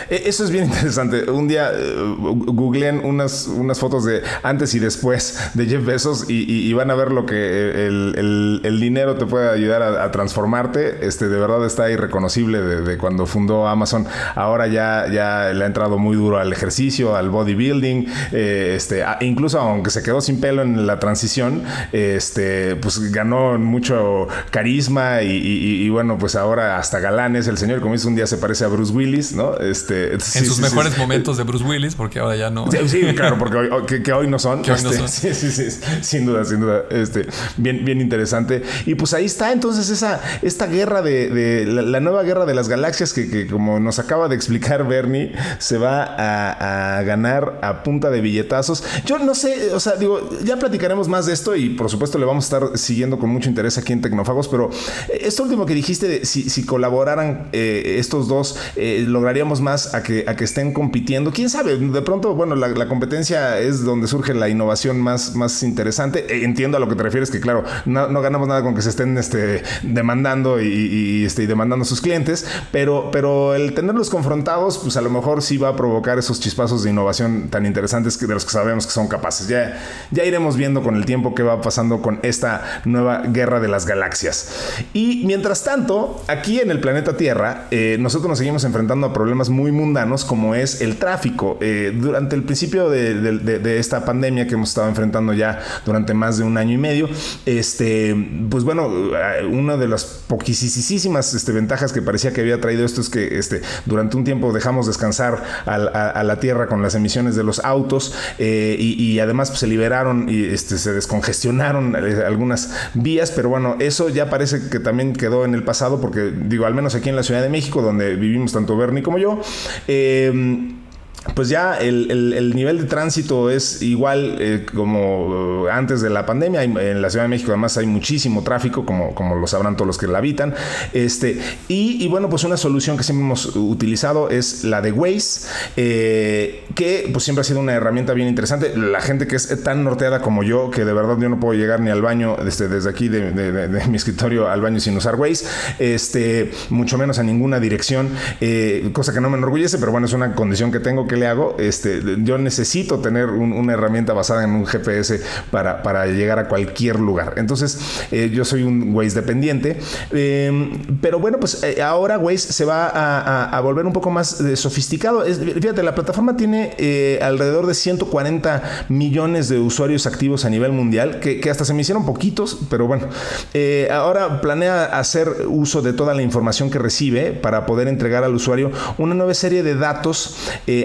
E, eso es bien interesante. Un día uh, googleen unas, unas fotos de antes y después de Jeff Bezos y, van a ver lo que el, dinero te puede ayudar a, transformarte. Este, de verdad está irreconocible de, cuando fundó Amazon. Ahora ya, ya le ha entrado muy duro al ejercicio, al bodybuilding. Eh, este, incluso aunque se quedó sin pelo en la transición, este, pues ganó mucho carisma y, bueno, pues ahora hasta galán es el señor. Como dice, un día se parece a Bruce Willis, ¿no? Este, este, en sus mejores momentos de Bruce Willis, porque ahora ya no. Sí, claro, porque hoy, que, hoy no son. Este, (laughs) sí, sí, sí, sin duda, sin duda. Este, bien, bien interesante. Y pues ahí está entonces esa, esta guerra de, la, nueva guerra de las galaxias que, como nos acaba de explicar Bernie, se va a, ganar a punta de billetazos. Yo no sé, o sea, digo, ya platicaremos más de esto y por supuesto le vamos a estar siguiendo con mucho interés aquí en Tecnofagos, pero esto último que dijiste, de, si, colaboraran eh, estos dos, eh, lograríamos más a que, a que estén compitiendo. Quién sabe, de pronto, bueno, la, competencia es donde surge la innovación más, más interesante. E, entiendo a lo que te refieres, que claro, no, ganamos nada con que se estén este, demandando y, este, y demandando a sus clientes, pero, pero el tenerlos confrontados, pues a lo mejor sí va a provocar esos chispazos de innovación tan interesantes que de los que sabemos que son capaces. Ya, ya iremos viendo con el tiempo qué va pasando con esta nueva guerra de las galaxias. Y mientras tanto, aquí en el planeta Tierra, eh, nosotros nos seguimos enfrentando a problemas muy mundanos como es el tráfico. Eh, durante el principio de, esta pandemia que hemos estado enfrentando ya durante más de un año y medio, este, pues bueno, eh, una de las poquísimas este, ventajas que parecía que había traído esto es que este, durante un tiempo dejamos descansar a, la Tierra con las emisiones de los autos eh, y, además pues, se liberaron y este, se descongestionaron algunas vías, pero bueno, eso ya parece que también quedó en el pasado porque digo, al menos aquí en la Ciudad de México, donde vivimos tanto Bernie como yo, eh, pues ya el, nivel de tránsito es igual eh, como eh, antes de la pandemia. En la Ciudad de México además hay muchísimo tráfico, como, como lo sabrán todos los que la habitan. Este, y, bueno, pues una solución que siempre hemos utilizado es la de Waze, eh, que pues siempre ha sido una herramienta bien interesante. La gente que es tan norteada como yo, que de verdad yo no puedo llegar ni al baño desde, desde aquí de, mi escritorio al baño sin usar Waze, este, mucho menos a ninguna dirección, cosa que no me enorgullece, pero bueno, es una condición que tengo que le hago, este, yo necesito tener una herramienta basada en un GPS para, para llegar a cualquier lugar. Entonces, eh, yo soy un Waze dependiente. Em, pero bueno, pues eh, ahora Waze se va a, volver un poco más eh, sofisticado. fíjate, la plataforma tiene alrededor de 140 millones de usuarios activos a nivel mundial, que, que hasta se me hicieron poquitos, pero bueno. ahora planea hacer uso de toda la información que recibe para poder entregar al usuario una nueva serie de datos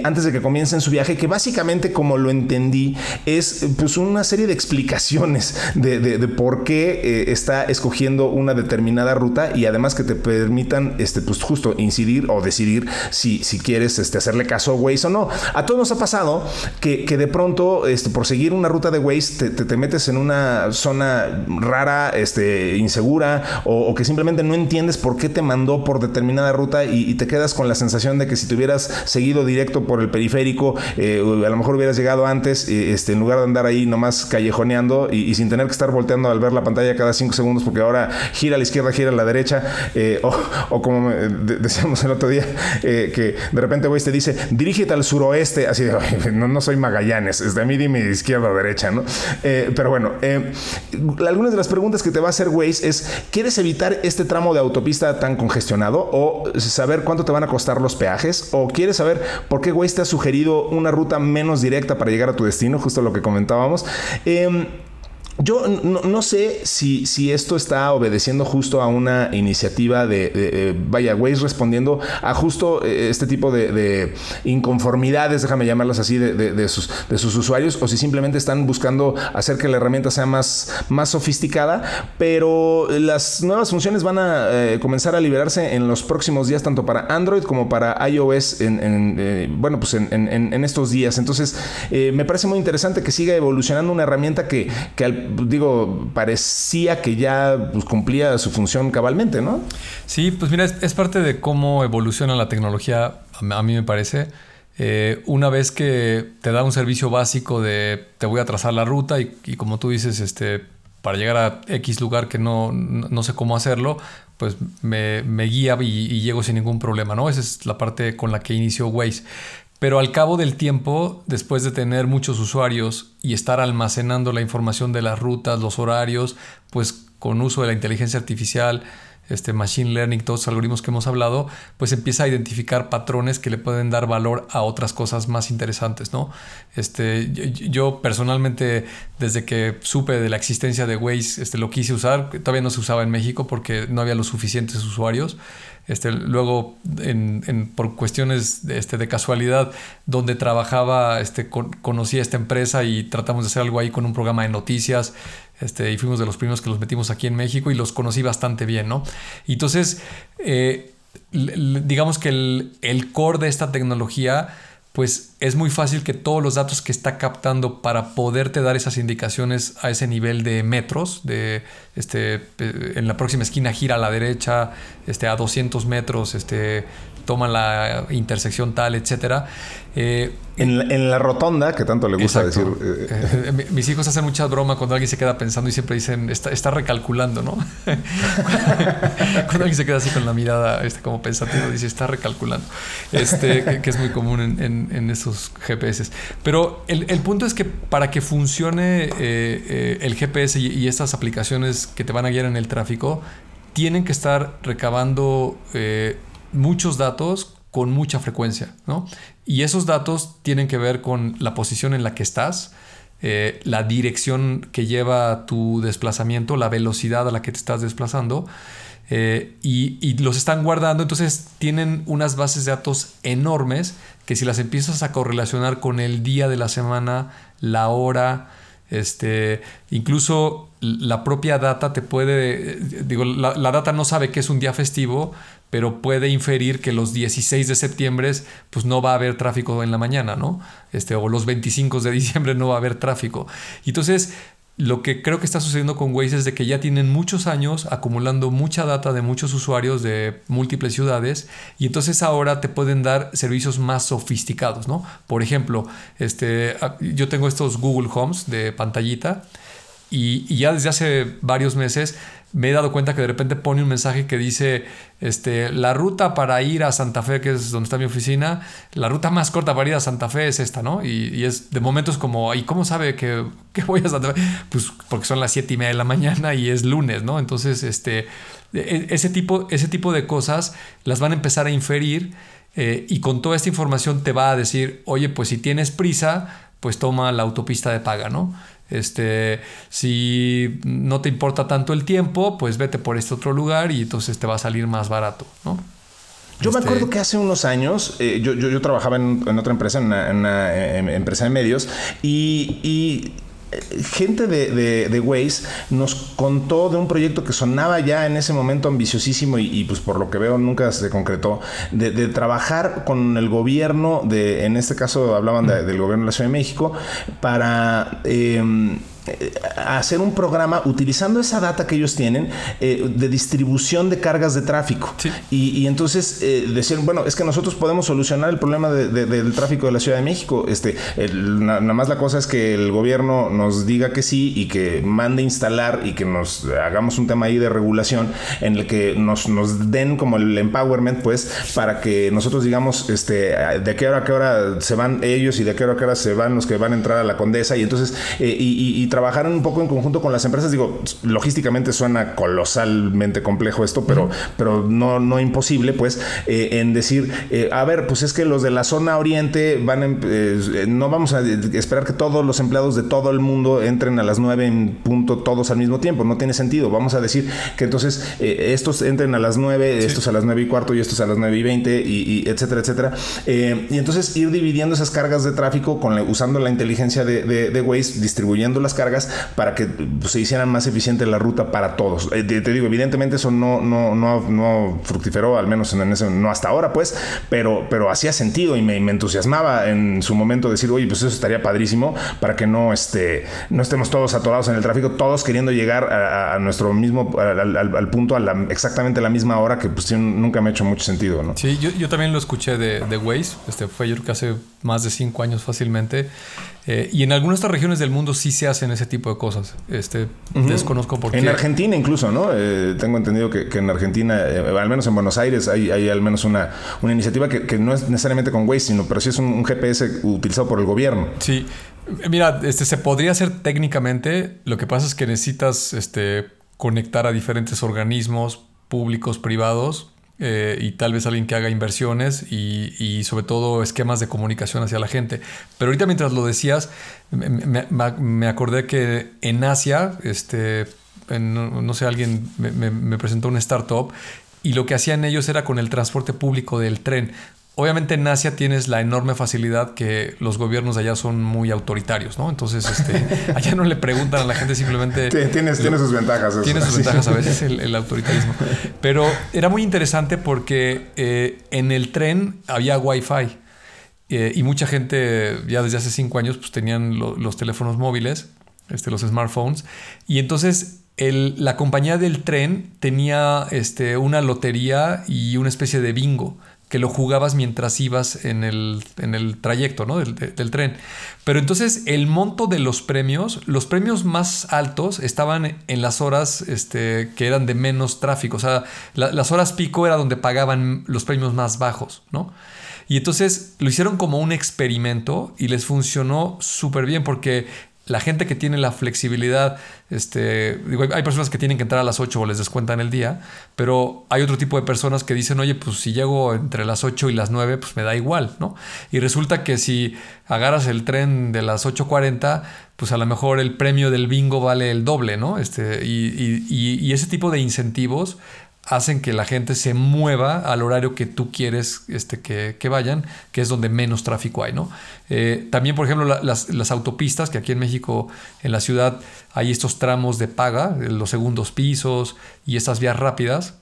antes de que comiencen su viaje, que básicamente como lo entendí es pues una serie de explicaciones de, por qué eh, está escogiendo una determinada ruta y además que te permitan este, pues justo incidir o decidir si, si quieres este, hacerle caso a Waze o no. A todos nos ha pasado que, de pronto, este, por seguir una ruta de Waze, te, metes en una zona rara, este, insegura, o, que simplemente no entiendes por qué te mandó por determinada ruta y, te quedas con la sensación de que si te hubieras seguido directo por el periférico, eh, a lo mejor hubieras llegado antes, eh, este, en lugar de andar ahí nomás callejoneando y, sin tener que estar volteando al ver la pantalla cada cinco segundos, porque ahora gira a la izquierda, gira a la derecha, eh, (laughs) o, como decíamos el otro día, que de repente Waze te dice, dirígete al suroeste, así de, no, no soy Magallanes, es de mí dime izquierda o derecha, ¿no? pero bueno, algunas de las preguntas que te va a hacer Waze es, ¿quieres evitar este tramo de autopista tan congestionado o saber cuánto te van a costar los peajes o quieres saber por qué Waze te ha sugerido una ruta menos directa para llegar a tu destino, justo lo que comentábamos. Em, yo no, sé si, si, esto está obedeciendo justo a una iniciativa de, vaya, Waze respondiendo a justo eh, este tipo de, inconformidades, déjame llamarlas así, de, sus, de sus usuarios, o si simplemente están buscando hacer que la herramienta sea más, más sofisticada, pero las nuevas funciones van a eh, comenzar a liberarse en los próximos días, tanto para Android como para iOS, en, eh, bueno, pues en, estos días. Entonces, me parece muy interesante que siga evolucionando una herramienta que, que al digo, parecía que ya pues, cumplía su función cabalmente, ¿no? Sí, pues mira, es, parte de cómo evoluciona la tecnología, a mí me parece. Eh, una vez que te da un servicio básico de te voy a trazar la ruta y, como tú dices, este, para llegar a X lugar que no, no sé cómo hacerlo, pues me, guía y, y, llego sin ningún problema, ¿no? Esa es la parte con la que inició Waze. Pero al cabo del tiempo, después de tener muchos usuarios y estar almacenando la información de las rutas, los horarios, pues con uso de la inteligencia artificial, este machine learning, todos los algoritmos que hemos hablado, pues empieza a identificar patrones que le pueden dar valor a otras cosas más interesantes, ¿no? Este, yo, personalmente, desde que supe de la existencia de Waze, este, lo quise usar, todavía no se usaba en México porque no había los suficientes usuarios. Este, luego, en, por cuestiones de, este, de casualidad, donde trabajaba, este, conocí a esta empresa y tratamos de hacer algo ahí con un programa de noticias. Este, y fuimos de los primeros que los metimos aquí en México y los conocí bastante bien, ¿no? entonces, eh, digamos que el, el core de esta tecnología pues es muy fácil que todos los datos que está captando para poderte dar esas indicaciones a ese nivel de metros, de este, en la próxima esquina gira a la derecha, este, a 200 metros, este, toma la intersección tal, etcétera. Eh, en, la, rotonda, que tanto le gusta decir. Eh, (laughs) eh, mis hijos hacen mucha broma cuando alguien se queda pensando y siempre dicen, está, recalculando, ¿no? (laughs) cuando alguien se queda así con la mirada este, como pensativo, dice, está recalculando. Este, que, es muy común en, esos GPS. Pero el, punto es que para que funcione el GPS y, estas aplicaciones que te van a guiar en el tráfico, tienen que estar recabando muchos datos con mucha frecuencia, ¿no? Y esos datos tienen que ver con la posición en la que estás, eh, la dirección que lleva tu desplazamiento, la velocidad a la que te estás desplazando, eh, y, los están guardando, entonces tienen unas bases de datos enormes que si las empiezas a correlacionar con el día de la semana, la hora, este, incluso la propia data te puede, digo, la, la, data no sabe que es un día festivo, pero puede inferir que los 16 de septiembre pues no va a haber tráfico en la mañana, ¿no? Este, o los 25 de diciembre no va a haber tráfico. Entonces, lo que creo que está sucediendo con Waze es de que ya tienen muchos años acumulando mucha data de muchos usuarios de múltiples ciudades y entonces ahora te pueden dar servicios más sofisticados, ¿no? Por ejemplo, este, ah, yo tengo estos Google Homes de pantallita y ya desde hace varios meses me he dado cuenta que de repente pone un mensaje que dice, este, la ruta para ir a Santa Fe, que es donde está mi oficina, la ruta más corta para ir a Santa Fe es esta, ¿no? Y, es de momentos como, ¿y cómo sabe que, voy a Santa Fe? Pues porque son las siete y media de la mañana y es lunes, ¿no? Entonces, este, e, ese, tipo, ese tipo de cosas las van a empezar a inferir eh, y con toda esta información te va a decir, oye, pues si tienes prisa, pues toma la autopista de paga, ¿no? Este, si no te importa tanto el tiempo, pues vete por este otro lugar y entonces te va a salir más barato, ¿no? Yo me este acuerdo que hace unos años eh, yo, trabajaba en, otra empresa, en una, empresa de medios, y gente de, de, Waze nos contó de un proyecto que sonaba ya en ese momento ambiciosísimo y, pues por lo que veo nunca se concretó, de, trabajar con el gobierno de, en este caso hablaban del gobierno de la Ciudad de México, para... Eh, hacer un programa utilizando esa data que ellos tienen eh, de distribución de cargas de tráfico. Y, entonces eh, decir, bueno, es que nosotros podemos solucionar el problema del tráfico de la Ciudad de México. Este, nada más la cosa es que el gobierno nos diga que sí y que mande instalar y que nos hagamos un tema ahí de regulación en el que nos, nos den como el empowerment, pues, para que nosotros digamos, este, de qué hora a qué hora se van ellos y de qué hora a qué hora se van los que van a entrar a la condesa. Y entonces, y trabajaron un poco en conjunto con las empresas. Digo, logísticamente suena colosalmente complejo esto, pero, pero no, no imposible, pues, eh, en decir, eh, a ver, pues es que los de la zona oriente van, a, eh, no vamos a esperar que todos los empleados de todo el mundo entren a las 9 en punto todos al mismo tiempo. No tiene sentido. Vamos a decir que entonces estos entren a las 9, estos a las 9 y cuarto y estos a las 9 y 20 y, etcétera, etcétera. y entonces ir dividiendo esas cargas de tráfico con usando la inteligencia de, de, de Waze, distribuyendo las cargas para que se hicieran más eficiente la ruta para todos. Eh, te, digo, evidentemente eso no, no, no, no fructiferó, al menos en ese, no hasta ahora, pues, pero, pero hacía sentido y me, entusiasmaba en su momento decir, oye, pues eso estaría padrísimo para que no, este, no estemos todos atorados en el tráfico, todos queriendo llegar a, nuestro mismo, al, punto a la, exactamente la misma hora, que pues nunca me ha hecho mucho sentido, ¿no? Sí, yo, yo también lo escuché de, de Waze, este, fue yo creo que hace más de cinco años fácilmente. Eh, y en algunas otras regiones del mundo sí se hacen ese tipo de cosas. Este, Desconozco por qué. En Argentina incluso, ¿no? Eh, tengo entendido que, en Argentina, eh, al menos en Buenos Aires, hay, hay al menos una, una iniciativa que, no es necesariamente con Waze, sino pero sí es un, GPS utilizado por el gobierno. Sí. Mira, este, se podría hacer técnicamente. Lo que pasa es que necesitas este, conectar a diferentes organismos públicos, privados, eh, y tal vez alguien que haga inversiones y, sobre todo esquemas de comunicación hacia la gente. Pero ahorita mientras lo decías, me, acordé que en Asia, este, no sé, alguien me, presentó una startup y lo que hacían ellos era con el transporte público del tren. Obviamente en Asia tienes la enorme facilidad que los gobiernos de allá son muy autoritarios, ¿no? Entonces, este, (laughs) allá no le preguntan a la gente simplemente... Tienes, tiene sus ventajas. Tiene sus ventajas a (laughs) veces el, autoritarismo. Pero era muy interesante porque eh, en el tren había wifi eh, y mucha gente ya desde hace cinco años pues tenían los teléfonos móviles, este, los smartphones, y entonces el, la compañía del tren tenía este, una lotería y una especie de bingo que lo jugabas mientras ibas en el, en el trayecto ¿no? del, tren. Pero entonces el monto de los premios, los premios más altos estaban en las horas este, que eran de menos tráfico. O sea, las horas pico era donde pagaban los premios más bajos, ¿no? Y entonces lo hicieron como un experimento y les funcionó súper bien porque la gente que tiene la flexibilidad, este, hay personas que tienen que entrar a las 8 o les descuentan el día, pero hay otro tipo de personas que dicen, oye, pues si llego entre las 8 y las 9, pues me da igual, ¿no? Y resulta que si agarras el tren de las 8.40, pues a lo mejor el premio del bingo vale el doble, ¿no? Este, y, y ese tipo de incentivos hacen que la gente se mueva al horario que tú quieres este, que, vayan, que es donde menos tráfico hay. ¿no? Eh, también, por ejemplo, las, autopistas, que aquí en México, en la ciudad, hay estos tramos de paga, los segundos pisos y estas vías rápidas,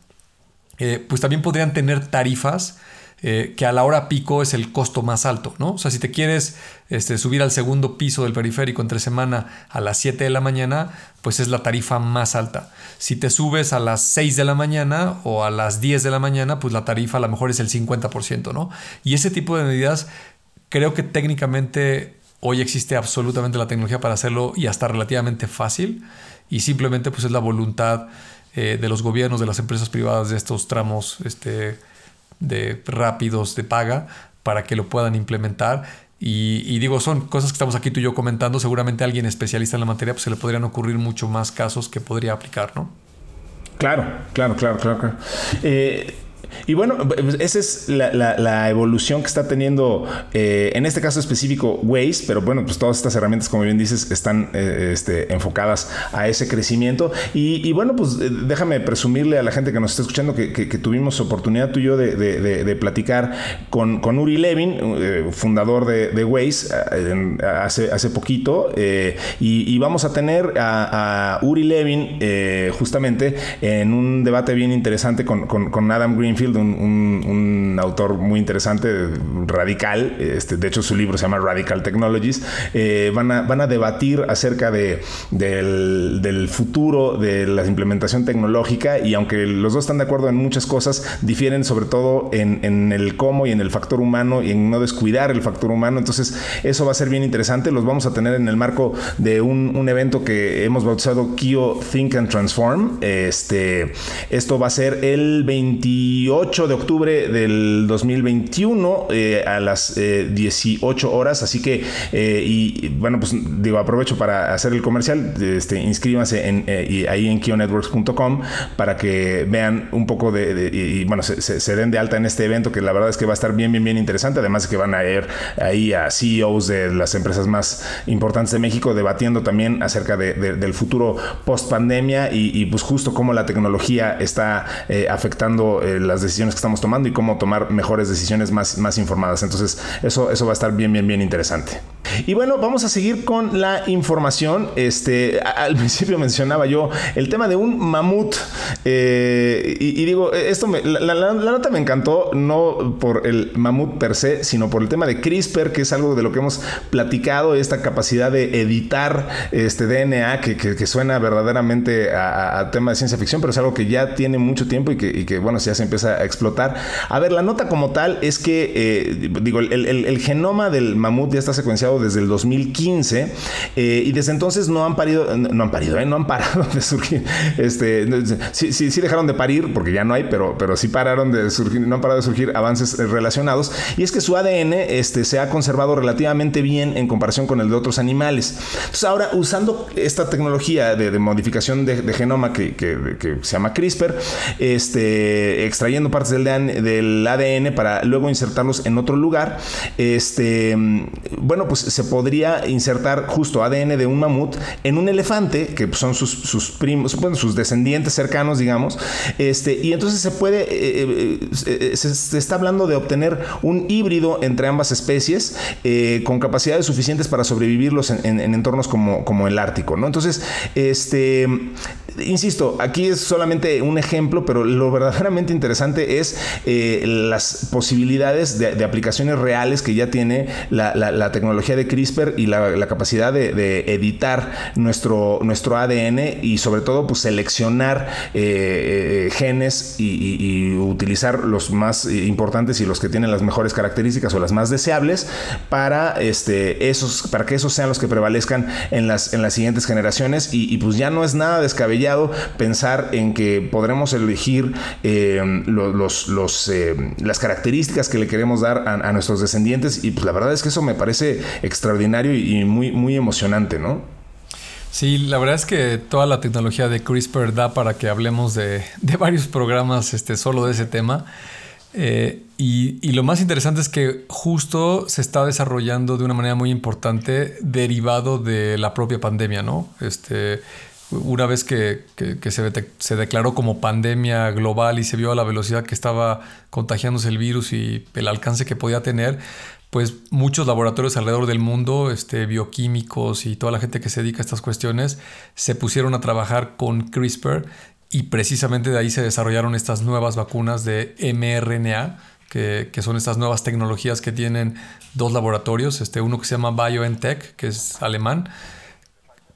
eh, pues también podrían tener tarifas eh, que a la hora pico es el costo más alto, ¿no? O sea, si te quieres este, subir al segundo piso del periférico entre semana a las 7 de la mañana, pues es la tarifa más alta. Si te subes a las 6 de la mañana o a las 10 de la mañana, pues la tarifa a lo mejor es el 50%, ¿no? Y ese tipo de medidas creo que técnicamente hoy existe absolutamente la tecnología para hacerlo y hasta relativamente fácil y simplemente pues es la voluntad eh, de los gobiernos, de las empresas privadas de estos tramos este, de rápidos de paga para que lo puedan implementar. Y, digo, son cosas que estamos aquí tú y yo comentando. Seguramente a alguien especialista en la materia pues se le podrían ocurrir mucho más casos que podría aplicar, ¿no? Claro, claro, claro, claro. Eh, Y bueno, esa es la, evolución que está teniendo, eh, en este caso específico, Waze, pero bueno, pues todas estas herramientas, como bien dices, están eh, este, enfocadas a ese crecimiento. Y, bueno, pues eh, déjame presumirle a la gente que nos está escuchando que, tuvimos oportunidad tú y yo de, platicar con, con, Uri Levin, fundador de, Waze, hace, hace poquito, y, vamos a tener a, Uri Levin justamente en un debate bien interesante con, con Adam Greenfield, un, autor muy interesante, radical. Este, de hecho, su libro se llama Radical Technologies. Eh, van, a, van a debatir acerca de, del, futuro de la implementación tecnológica y aunque los dos están de acuerdo en muchas cosas, difieren sobre todo en, el cómo y en el factor humano y en no descuidar el factor humano. Entonces, eso va a ser bien interesante. Los vamos a tener en el marco de un, evento que hemos bautizado Kio Think and Transform. Este, esto va a ser el 28 de octubre del 2021 eh, a las 18 eh, horas. Así que, eh, y bueno, pues digo, aprovecho para hacer el comercial. Este, inscríbanse en, ahí en kionetworks.com para que vean un poco de, y, bueno, se, den de alta en este evento que la verdad es que va a estar bien, bien, bien interesante. Además de que van a ir ahí a CEOs de las empresas más importantes de México debatiendo también acerca del futuro post pandemia y, y, pues justo cómo la tecnología está afectando las decisiones que estamos tomando y cómo tomar mejores decisiones más, más informadas. Entonces, eso, eso va a estar bien, bien, bien interesante. Y bueno, vamos a seguir con la información. Este, al (laughs) principio mencionaba yo el tema de un mamut. Eh, y, digo, esto la, nota me encantó, no por el mamut per se, sino por el tema de CRISPR, que es algo de lo que hemos platicado, esta capacidad de editar este DNA, que, suena verdaderamente a, tema de ciencia ficción, pero es algo que ya tiene mucho tiempo y que, y que bueno, ya se empieza a explotar. A ver, la nota como tal es que, eh, digo, el, genoma del mamut ya está secuenciado desde el 2015 eh, y desde entonces no han parido, no han parido, eh, no han parado de surgir. Este, sí, sí, sí, dejaron de parir porque ya no hay, pero, pero sí pararon de surgir, no han parado de surgir avances relacionados. Y es que su ADN este, se ha conservado relativamente bien en comparación con el de otros animales. Entonces, ahora usando esta tecnología de, modificación de, genoma que, que, se llama CRISPR, este, extrayendo partes del, del ADN para luego insertarlos en otro lugar, este, bueno, pues se podría insertar justo ADN de un mamut en un elefante, que son sus, sus primos, sus descendientes cercanos, digamos, este, y entonces se puede, eh, eh, se, está hablando de obtener un híbrido entre ambas especies eh, con capacidades suficientes para sobrevivirlos en, entornos como, como el Ártico, ¿no? Entonces, este, insisto, aquí es solamente un ejemplo, pero lo verdaderamente interesante es eh, las posibilidades de, aplicaciones reales que ya tiene la, tecnología de CRISPR y la, capacidad de, editar nuestro, nuestro ADN y sobre todo pues seleccionar eh, eh, genes y, utilizar los más importantes y los que tienen las mejores características o las más deseables para, este, esos, para que esos sean los que prevalezcan en las, en las siguientes generaciones. Y, y pues ya no es nada descabellado pensar en que podremos elegir eh, eh, las características que le queremos dar a, nuestros descendientes y pues la verdad es que eso me parece extraordinario y muy, muy emocionante, ¿no? Sí, la verdad es que toda la tecnología de CRISPR da para que hablemos de, varios programas este, solo de ese tema. Eh, y, y, lo más interesante es que justo se está desarrollando de una manera muy importante derivado de la propia pandemia, ¿no? Este, una vez que, se, declaró como pandemia global y se vio a la velocidad que estaba contagiándose el virus y el alcance que podía tener, pues muchos laboratorios alrededor del mundo, este, bioquímicos y toda la gente que se dedica a estas cuestiones, se pusieron a trabajar con CRISPR y precisamente de ahí se desarrollaron estas nuevas vacunas de mRNA, que, que, son estas nuevas tecnologías que tienen dos laboratorios, este, uno que se llama BioNTech, que es alemán,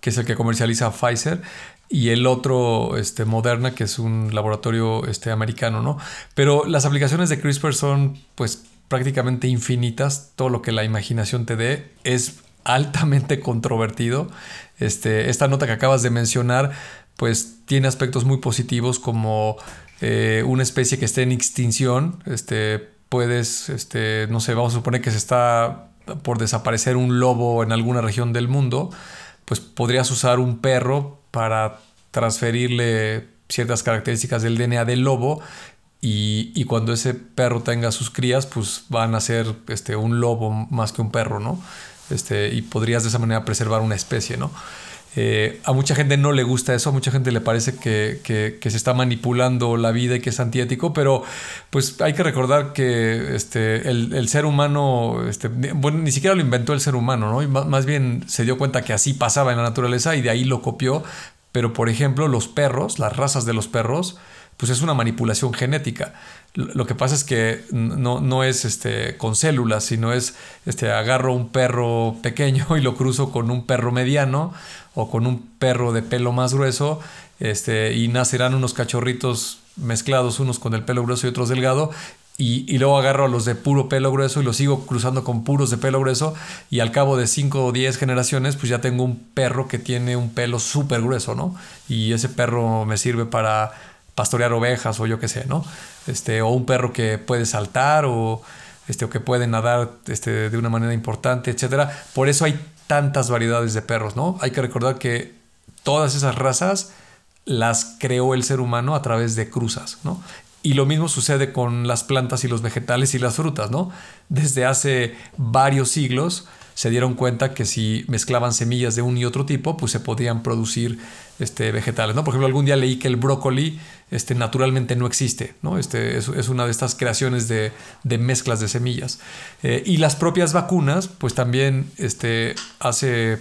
que es el que comercializa Pfizer, y el otro, este, Moderna, que es un laboratorio este, americano, ¿no? Pero las aplicaciones de CRISPR son, pues, prácticamente infinitas. Todo lo que la imaginación te dé es altamente (laughs) controvertido. Este, esta nota que acabas de mencionar, pues, tiene aspectos muy positivos como eh, una especie que esté en extinción. Este, puedes, este, no sé, vamos a suponer que se está por desaparecer un lobo en alguna región del mundo pues podrías usar un perro para transferirle ciertas características del DNA del lobo y, cuando ese perro tenga sus crías, pues van a ser este, un lobo más que un perro, ¿no? Este, y podrías de esa manera preservar una especie, ¿no? Eh, a mucha gente no le gusta eso, a mucha gente le parece que, se está manipulando la vida y que es antiético, pero pues hay que recordar que este, el, ser humano, este, ni siquiera lo inventó el ser humano, ¿no? Más bien se dio cuenta que así pasaba en la naturaleza y de ahí lo copió. Pero, por ejemplo, los perros, las razas de los perros, pues es una manipulación genética. Lo que pasa es que no, no es este, con células, sino es, este, agarro un perro pequeño (laughs) y lo cruzo con un perro mediano o con un perro de pelo más grueso este, y nacerán unos cachorritos mezclados, unos con el pelo grueso y otros delgado. Y, luego agarro a los de puro pelo grueso y los sigo cruzando con puros de pelo grueso y al cabo de 5 o 10 generaciones pues ya tengo un perro que tiene un pelo súper grueso, ¿no? Y ese perro me sirve para pastorear ovejas o yo qué sé, ¿no? Este, o un perro que puede saltar o, este, o que puede nadar este, de una manera importante, etc. Por eso hay tantas variedades de perros, ¿no? Hay que recordar que todas esas razas las creó el ser humano a través de cruzas, ¿no? Y lo mismo sucede con las plantas y los vegetales y las frutas, ¿no? Desde hace varios siglos se dieron cuenta que si mezclaban semillas de un y otro tipo, pues se podían producir este, vegetales. ¿no? Por ejemplo, algún día leí que el brócoli este, naturalmente no existe. ¿no? Este, es, una de estas creaciones de, de mezclas de semillas. Eh, y las propias vacunas, pues también este, hace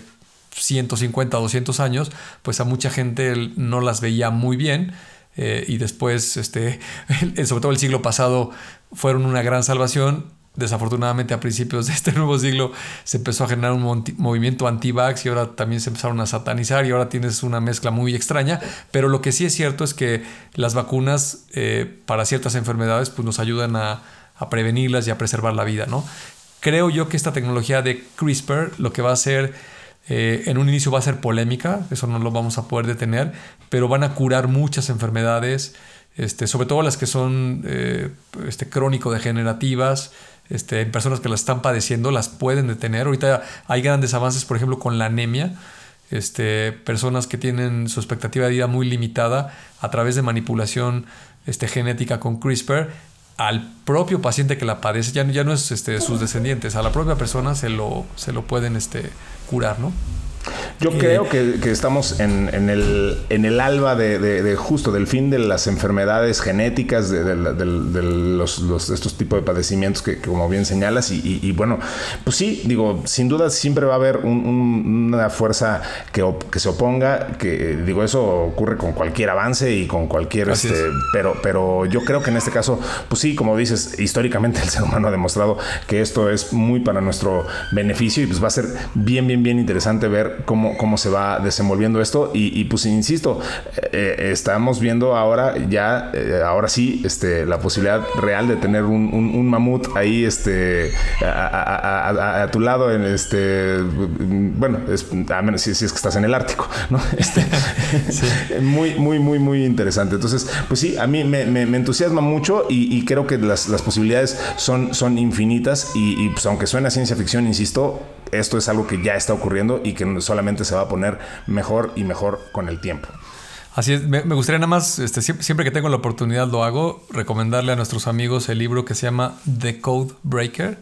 150, 200 años, pues a mucha gente no las veía muy bien. Eh, y después, este, (laughs) sobre todo el siglo pasado, fueron una gran salvación desafortunadamente a principios de este (laughs) nuevo siglo se empezó a generar un movimiento anti-vax y ahora también se empezaron a satanizar y ahora tienes una mezcla muy extraña, pero lo que sí es cierto es que las vacunas eh, para ciertas enfermedades pues nos ayudan a, prevenirlas y a preservar la vida, ¿no? Creo yo que esta tecnología de CRISPR lo que va a hacer eh, en un inicio va a ser polémica, eso no lo vamos a poder detener, pero van a curar muchas enfermedades, este, sobre todo las que son eh, este, crónico-degenerativas, este, en personas que las están padeciendo, las pueden detener. Ahorita hay grandes avances, por ejemplo, con la anemia. Este, personas que tienen su expectativa de vida muy limitada a través de manipulación este, genética con CRISPR, al propio paciente que la padece, ya, ya no es este, sus descendientes, a la propia persona se lo, se lo pueden este, curar, ¿no? Yo eh, creo que, estamos en, el, en el alba de, justo del fin de las enfermedades genéticas, de, los, estos tipos de padecimientos que, como bien señalas. Y, bueno, pues sí, digo, sin duda siempre va a haber una fuerza que, que, se oponga, que digo, eso ocurre con cualquier avance y con cualquier... Este, pero, pero yo creo que en este caso, pues sí, como dices, históricamente el (laughs) ser humano ha demostrado que esto es muy para nuestro beneficio y pues va a ser bien, bien, bien interesante ver cómo, cómo se va desenvolviendo esto. Y, pues insisto, eh, eh, estamos viendo ahora ya, eh, ahora sí, este, la posibilidad real de tener un, un, mamut ahí este, a, tu lado, en este, bueno, a menos si, es que estás en el Ártico, (laughs) ¿no? Este, (laughs) Muy, muy, muy, muy interesante. Entonces, pues sí, a mí me, entusiasma mucho y, creo que las, las, posibilidades son, son infinitas y, y pues aunque suena ciencia ficción, insisto, esto es algo que ya está ocurriendo y que solamente se va a poner mejor y mejor con el tiempo. Así es, me, gustaría nada más, este, siempre, que tengo la oportunidad lo hago, recomendarle a nuestros amigos el libro que se llama The Code Breaker.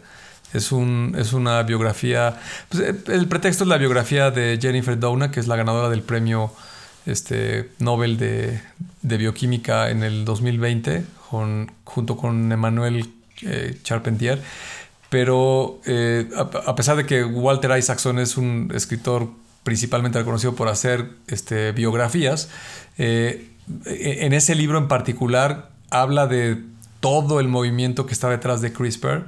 Es, un, es una biografía, pues, eh, el pretexto es la biografía de Jennifer Doudna, que es la ganadora del premio este, Nobel de, Bioquímica en el 2020, junto con Emmanuel eh, Charpentier pero eh, a, pesar de que Walter Isaacson es un escritor principalmente reconocido por hacer este, biografías, eh, e, en ese libro en particular habla de todo el movimiento que está detrás de CRISPR.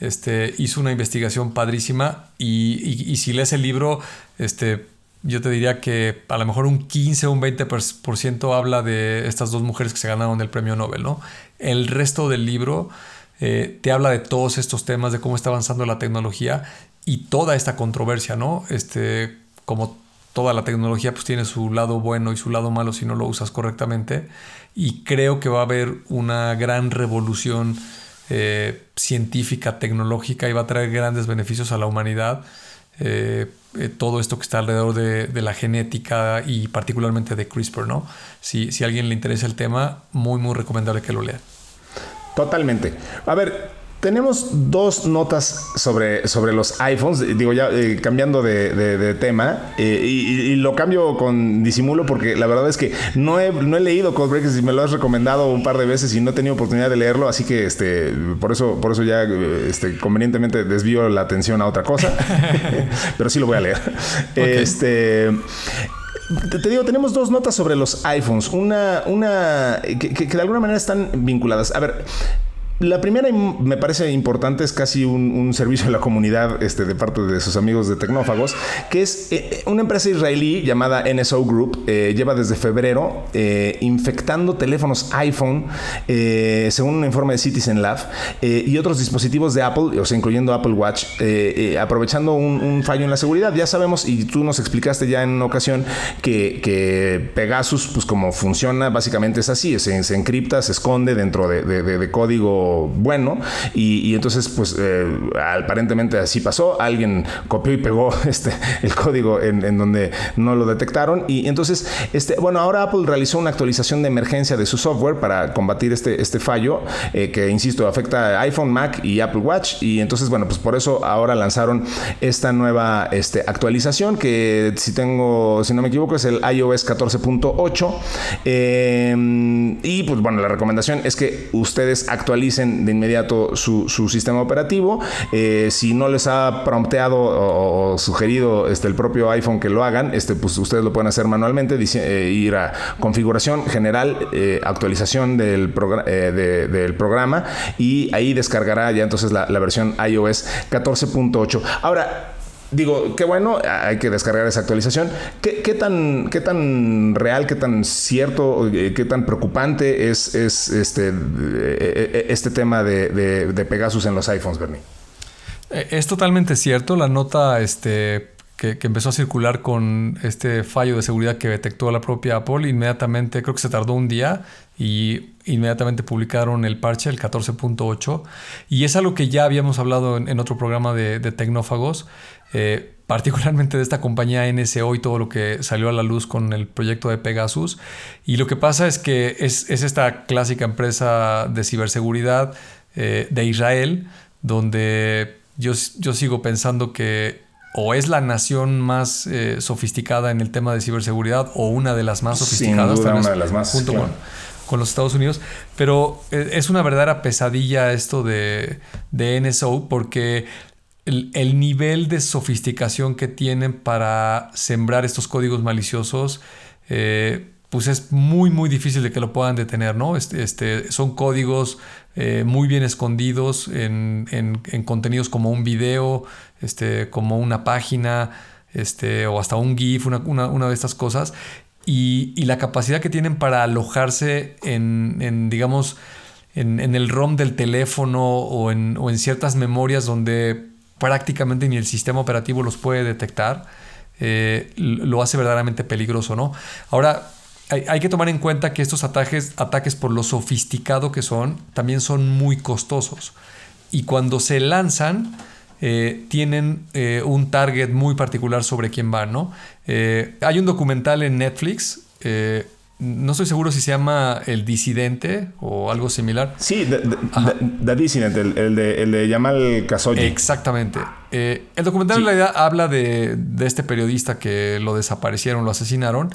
Este, hizo una investigación padrísima y, si lees el libro, este, yo te diría que a lo mejor un 15 o un 20% habla de estas dos mujeres que se ganaron el premio Nobel. ¿no? El resto del libro eh, te habla de todos estos temas, de cómo está avanzando la tecnología y toda esta controversia, ¿no? Este, como toda la tecnología pues tiene su lado bueno y su lado malo si no lo usas correctamente y creo que va a haber una gran revolución eh, científica, tecnológica y va a traer grandes beneficios a la humanidad. Eh, todo esto que está alrededor de, la genética y particularmente de CRISPR, ¿no? Si, si a alguien le interesa el tema, muy, muy recomendable que lo lea. Totalmente. A ver, tenemos dos notas sobre, sobre los iPhones, digo ya eh, cambiando de, tema, eh, y, lo cambio con disimulo porque la verdad es que no he, no he leído Codebreakers y me lo has recomendado un par de veces y no he tenido oportunidad de leerlo, así que este, por, eso, por eso ya este, convenientemente desvío la atención a otra cosa, (laughs) pero sí lo voy a leer. Este... Te, digo, tenemos dos notas sobre los iPhones. Una, una que, que, de alguna manera están vinculadas. A ver, la primera me parece importante, es casi un, servicio a la comunidad este, de parte de sus amigos de Tecnófagos, que es eh, eh, una empresa israelí llamada NSO Group, eh, lleva desde febrero infectando teléfonos iPhone, según un informe de Citizen Lab, y otros dispositivos de Apple, o sea, incluyendo Apple Watch, aprovechando un, fallo en la seguridad. Ya sabemos, y tú nos explicaste ya en una ocasión, que, Pegasus, pues como funciona, básicamente es así, se encripta, se esconde dentro de código bueno y, entonces pues eh, aparentemente así pasó, alguien copió y pegó (laughs) este, el código en, donde no lo detectaron. Y entonces este, bueno ahora Apple realizó una actualización de emergencia de su software para combatir este, este fallo eh, que insisto afecta a iPhone, Mac y Apple Watch. Y entonces bueno pues por eso ahora lanzaron esta nueva este, actualización que si tengo si no me equivoco es el iOS 14.8 eh, y pues bueno la recomendación es que ustedes actualicen de inmediato su, sistema operativo. Eh, si no les ha prompteado o, sugerido este, el propio iPhone que lo hagan, este, pues ustedes lo pueden hacer manualmente, eh, ir a configuración general, eh, actualización del, programa y ahí descargará ya entonces la versión iOS 14.8. Ahora, digo, qué bueno, hay que descargar esa actualización. ¿Qué, tan, qué tan real, qué tan cierto, eh, qué tan preocupante es, es este, eh, eh, este tema de, Pegasus en los iPhones, Bernie? Es totalmente cierto. La nota este, que, empezó a circular con este fallo de seguridad que detectó la propia Apple, inmediatamente, creo que se tardó un día y inmediatamente publicaron el parche, el 14.8. Y es algo que ya habíamos hablado en, otro programa de Tecnófagos. Eh, particularmente de esta compañía NSO y todo lo que salió a la luz con el proyecto de Pegasus. Y lo que pasa es que es, esta clásica empresa de ciberseguridad eh, de Israel, donde yo, yo sigo pensando que o es la nación más eh, sofisticada en el tema de ciberseguridad o una de las más sofisticadas, una de las más, junto con, con, los Estados Unidos. Pero es una verdadera pesadilla esto de, de NSO porque el, nivel de sofisticación que tienen para sembrar estos códigos maliciosos, eh, pues es muy, muy difícil de que lo puedan detener, ¿no? Este, este son códigos eh, muy bien escondidos en, contenidos como un video, este, como una página, este, o hasta un GIF, una, de estas cosas. Y, la capacidad que tienen para alojarse en, digamos, en, el ROM del teléfono o en, o en ciertas memorias donde prácticamente ni el sistema operativo los puede detectar, eh, lo hace verdaderamente peligroso, ¿no? Ahora, hay, que tomar en cuenta que estos ataques, ataques, por lo sofisticado que son, también son muy costosos. Y cuando se lanzan, eh, tienen eh, un target muy particular sobre quién van, ¿no? hay un documental en Netflix no estoy seguro si se llama El Disidente o algo similar. Sí, The, Dissident, el, de, el de Yamal Khashoggi. Exactamente. Eh, el documental en realidad habla de, este periodista que lo desaparecieron, lo asesinaron,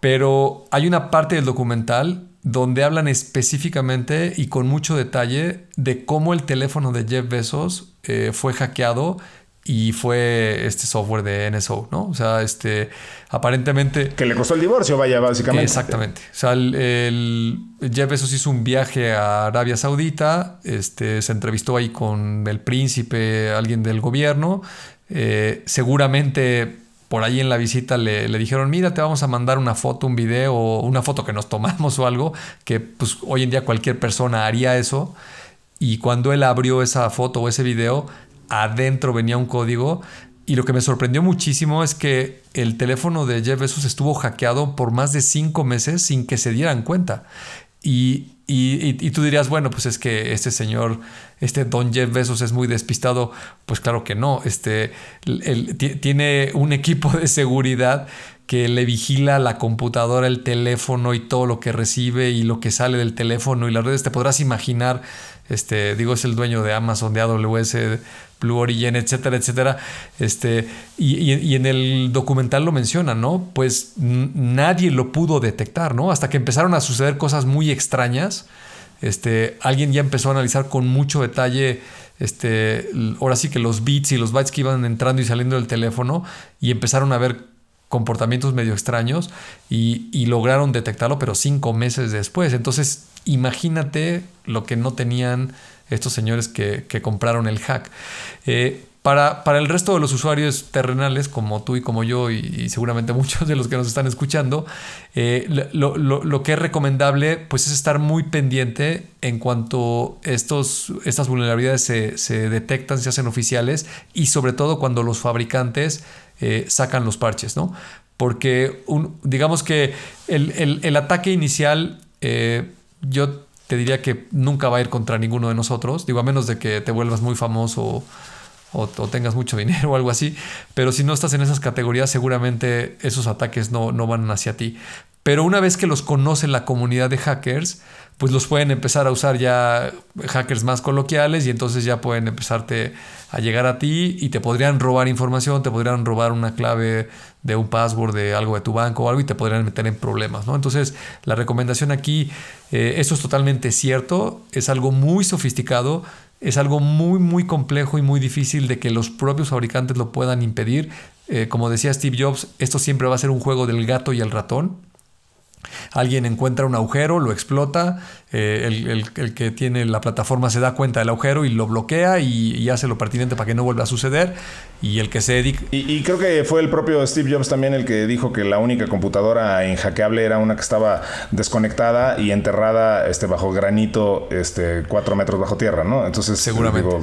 pero hay una parte del documental donde hablan específicamente y con mucho detalle de cómo el teléfono de Jeff Bezos eh, fue hackeado y fue este software de NSO, ¿no? O sea, este, aparentemente... Que le costó el divorcio, vaya, básicamente. Exactamente. O sea, el, Jeff Bezos hizo un viaje a Arabia Saudita, este, se entrevistó ahí con el príncipe, alguien del gobierno, eh, seguramente por ahí en la visita le, le, dijeron, mira, te vamos a mandar una foto, un video, una foto que nos tomamos (laughs) o algo, que pues hoy en día cualquier persona haría eso. Y cuando él abrió esa foto o ese video, adentro venía un código. Y lo que me sorprendió muchísimo es que el teléfono de Jeff Bezos estuvo hackeado por más de cinco meses sin que se dieran cuenta. Y y, tú dirías, bueno, pues es que este señor, este Don Jeff Bezos es muy despistado. Pues claro que no. Este, él, tiene un equipo de seguridad que le vigila la computadora, el teléfono y todo lo que recibe y lo que sale del teléfono y las redes. Te podrás imaginar, este, digo, es el dueño de Amazon, de AWS, Blue Origin, etcétera, etcétera. Este, y, en el documental lo menciona, ¿no? Pues nadie lo pudo detectar, ¿no? Hasta que empezaron a suceder cosas muy extrañas. Este, alguien ya empezó a analizar con mucho detalle este, ahora sí que los bits y los bytes que iban entrando y saliendo del teléfono y empezaron a ver comportamientos medio extraños y, lograron detectarlo, pero cinco meses después. Entonces, imagínate lo que no tenían estos señores que, compraron el hack. Eh, para, para, el resto de los usuarios terrenales, como tú y como yo, y, seguramente (laughs) muchos de los que nos están escuchando, eh, lo, que es recomendable pues, es estar muy pendiente en cuanto estos, estas vulnerabilidades se, se detectan, se hacen oficiales, y sobre todo cuando los fabricantes eh, sacan los parches, ¿no? Porque un, digamos que el, ataque inicial, yo te diría que nunca va a ir contra ninguno de nosotros, digo, a menos de que te vuelvas muy famoso o, tengas mucho (laughs) dinero o algo así, pero si no estás en esas categorías, seguramente esos ataques no, no van hacia ti. Pero una vez que los conoce la comunidad de hackers, pues los pueden empezar a usar ya hackers más coloquiales y entonces ya pueden empezarte a llegar a ti y te podrían robar información, te podrían robar una clave de un password de algo de tu banco o algo y te podrían meter en problemas, ¿no? Entonces, la recomendación aquí, eh, eso es totalmente cierto, es algo muy sofisticado, es algo muy, muy complejo y muy difícil de que los propios fabricantes lo puedan impedir. Eh, como decía Steve Jobs, esto siempre va a ser un juego del gato y el ratón. Alguien encuentra un agujero, lo explota, eh, el, que tiene la plataforma se da cuenta del agujero y lo bloquea y, hace lo pertinente para que no vuelva a suceder. Y el que se dedica... Y, creo que fue el propio Steve Jobs también el que dijo que la única computadora inhackeable era una que estaba desconectada y enterrada este, bajo granito este, cuatro metros bajo tierra, ¿no? Entonces, Seguramente.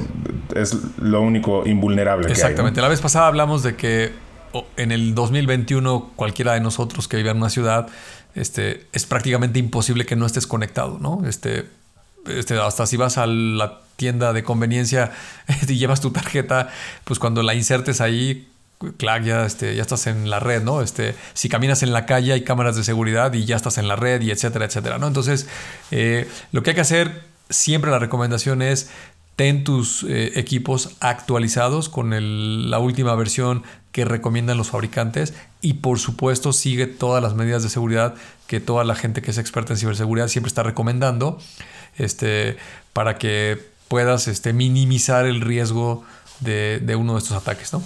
es lo único invulnerable. Exactamente. La vez pasada hablamos de que en el 2021 cualquiera de nosotros que vive en una ciudad este, es prácticamente imposible que no estés conectado, ¿no? Este, este, hasta si vas a la tienda de conveniencia (laughs) y llevas tu tarjeta, pues cuando la insertes ahí, claro, ya, este, ya estás en la red, ¿no? Este, si caminas en la calle hay cámaras de seguridad y ya estás en la red y etcétera, etcétera, ¿no? Entonces, eh, lo que hay que hacer, siempre la recomendación es ten tus eh, equipos actualizados con la última versión que recomiendan los fabricantes y por supuesto sigue todas las medidas de seguridad que toda la gente que es experta en ciberseguridad siempre está recomendando este, para que puedas este, minimizar el riesgo de, de uno de estos ataques. ¿no?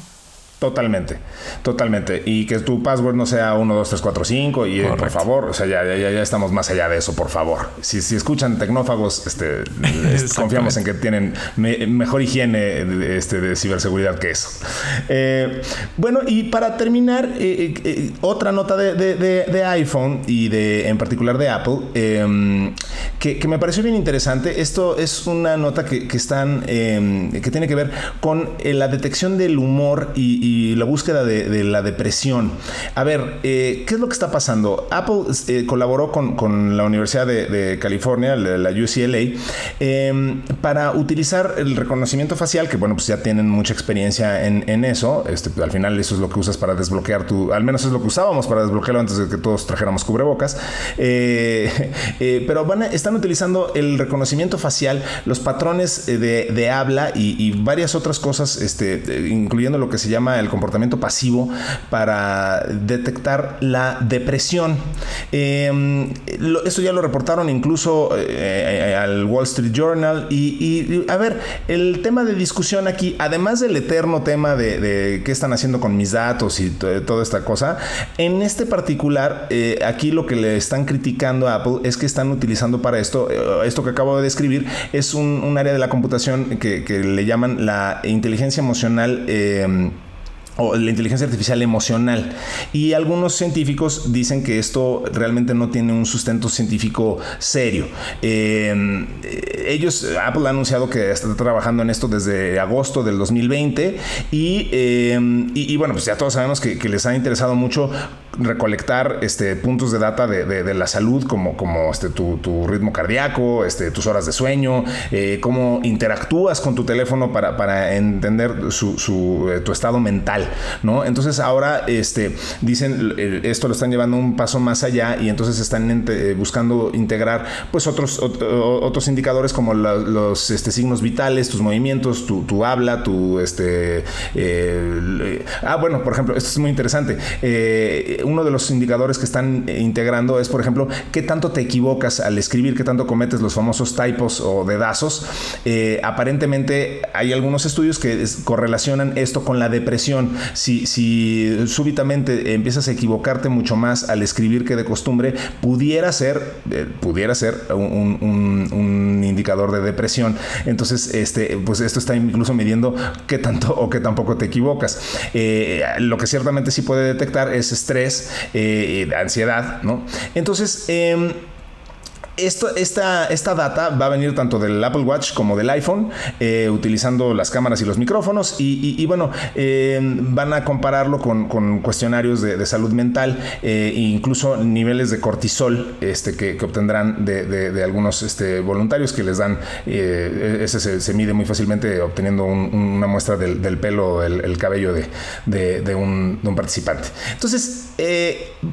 Totalmente, totalmente. Y que tu password no sea 1, 2, 3, 4, 5. Y por favor, o sea, ya, ya, ya, estamos más allá de eso, por favor. Si, si escuchan tecnófagos, este, (laughs) confiamos en que tienen mejor higiene este, de ciberseguridad que eso. Eh, bueno, y para terminar, eh, eh, otra nota de, de, iPhone y de en particular de Apple, em, que, que, me pareció bien interesante. Esto es una nota que, que están, em, que tiene que ver con la detección del humor y y la búsqueda de, la depresión. A ver, eh, ¿qué es lo que está pasando? Apple eh, colaboró con, la Universidad de, California, la, UCLA, em, para utilizar el reconocimiento facial, que bueno, pues ya tienen mucha experiencia en, eso. Este, al final eso es lo que usas para desbloquear tu, al menos es lo que usábamos para desbloquearlo antes de que todos trajéramos cubrebocas. Eh, (laughs) pero van están utilizando el reconocimiento facial, los patrones de, habla y, varias otras cosas, este, incluyendo lo que se llama el comportamiento pasivo para detectar la depresión. Eh, esto ya lo reportaron incluso eh, al Wall Street Journal. Y, a ver, el tema de discusión aquí, además del eterno tema de, qué están haciendo con mis datos y toda esta cosa, en este particular, eh, aquí lo que le están criticando a Apple es que están utilizando para esto, esto que acabo de describir, es un, área de la computación que, que, le llaman la inteligencia emocional o la inteligencia artificial emocional. Y algunos científicos dicen que esto realmente no tiene un sustento científico serio. Em, ellos, Apple ha anunciado que está trabajando en esto desde agosto del 2020 em, y, y, bueno, pues ya todos sabemos que, les ha interesado mucho recolectar este, puntos de data de, la salud, como, como este, tu, ritmo cardíaco, este, tus horas de sueño, eh, cómo interactúas con tu teléfono para, para entender su, eh, tu estado mental, ¿no? Entonces ahora este, dicen, eh, esto lo están llevando un paso más allá y entonces están buscando integrar pues otros, indicadores como los este, signos vitales, tus movimientos, tu, habla, tu... Este, ah, bueno, por ejemplo, esto es muy interesante. uno de los indicadores que están integrando es, por ejemplo, qué tanto te equivocas al escribir, qué tanto cometes los famosos typos o dedazos. Eh, aparentemente hay algunos estudios que correlacionan esto con la depresión. Si, si súbitamente empiezas a equivocarte mucho más al escribir que de costumbre, pudiera ser, eh, pudiera ser un, indicador de depresión. Entonces, este, pues esto está incluso midiendo qué tanto o qué tampoco te equivocas. Eh, lo que ciertamente sí puede detectar es estrés, ansiedad, ¿no? Entonces, em, esto, esta, esta data va a venir tanto del Apple Watch como del iPhone, eh, utilizando las cámaras y los micrófonos. Y, bueno, eh, van a compararlo con, cuestionarios de, salud mental e incluso niveles de cortisol este, que, obtendrán de, algunos este, voluntarios que les dan. ese se, mide muy fácilmente obteniendo una muestra del, pelo, el, el cabello de, un, un, participante. Entonces,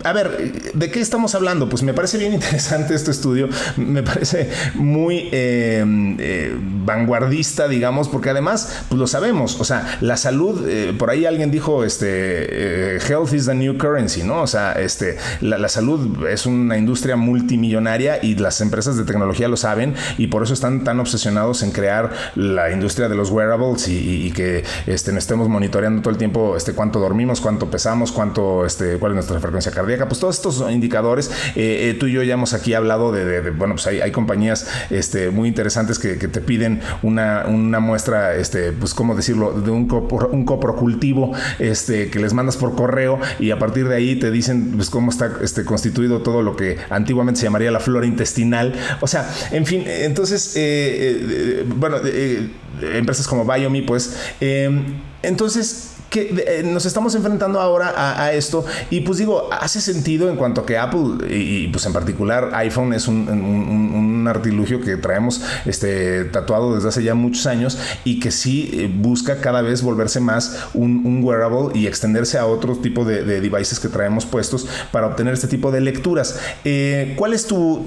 a ver, ¿de qué estamos hablando? Pues me parece bien (laughs) interesante este estudio me parece muy eh, eh, vanguardista, digamos, porque además, pues lo sabemos, o sea, la salud, eh, por ahí alguien dijo, este, health is the new currency, ¿no? O sea, este, la, salud es una industria multimillonaria y las empresas de tecnología lo saben y por eso están tan obsesionados en crear la industria de los wearables y, que este, estemos monitoreando todo el tiempo este, cuánto dormimos, cuánto pesamos, cuánto, este, cuál es nuestra frecuencia cardíaca, pues todos estos indicadores, tú y yo ya hemos aquí hablado de bueno, pues hay, compañías este, muy interesantes que, te piden una, muestra, este, pues, ¿cómo decirlo?, de un, un coprocultivo este, que les mandas por correo y a partir de ahí te dicen pues, cómo está este, constituido todo lo que antiguamente se llamaría la flora intestinal. O sea, en fin, entonces, eh, eh, bueno, eh, empresas como Biomi, pues, entonces que eh, nos estamos enfrentando ahora a, esto y pues digo, hace sentido en cuanto a que Apple y, pues en particular iPhone es un, artilugio que traemos este, tatuado desde hace ya muchos años y que sí eh, busca cada vez volverse más un, wearable y extenderse a otro tipo de, devices que traemos puestos para obtener este tipo de lecturas. Eh, ¿Cuál es tu,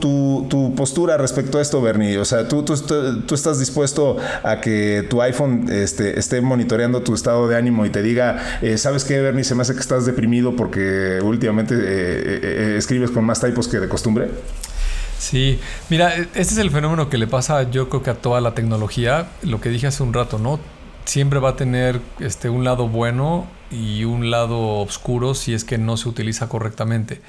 postura respecto a esto, Bernie? O sea, ¿tú, tú, estás dispuesto a que tu iPhone este, esté monitoreando tu estado de ánimo y te diga eh, ¿sabes qué, Bernie? Se me hace que estás deprimido porque últimamente eh, eh, escribes con más typos que de costumbre. Sí, mira, este es el fenómeno que le pasa yo creo que a toda la tecnología, lo que dije hace un rato, ¿no? Siempre va a tener este, un lado bueno y un lado oscuro si es que no se utiliza correctamente.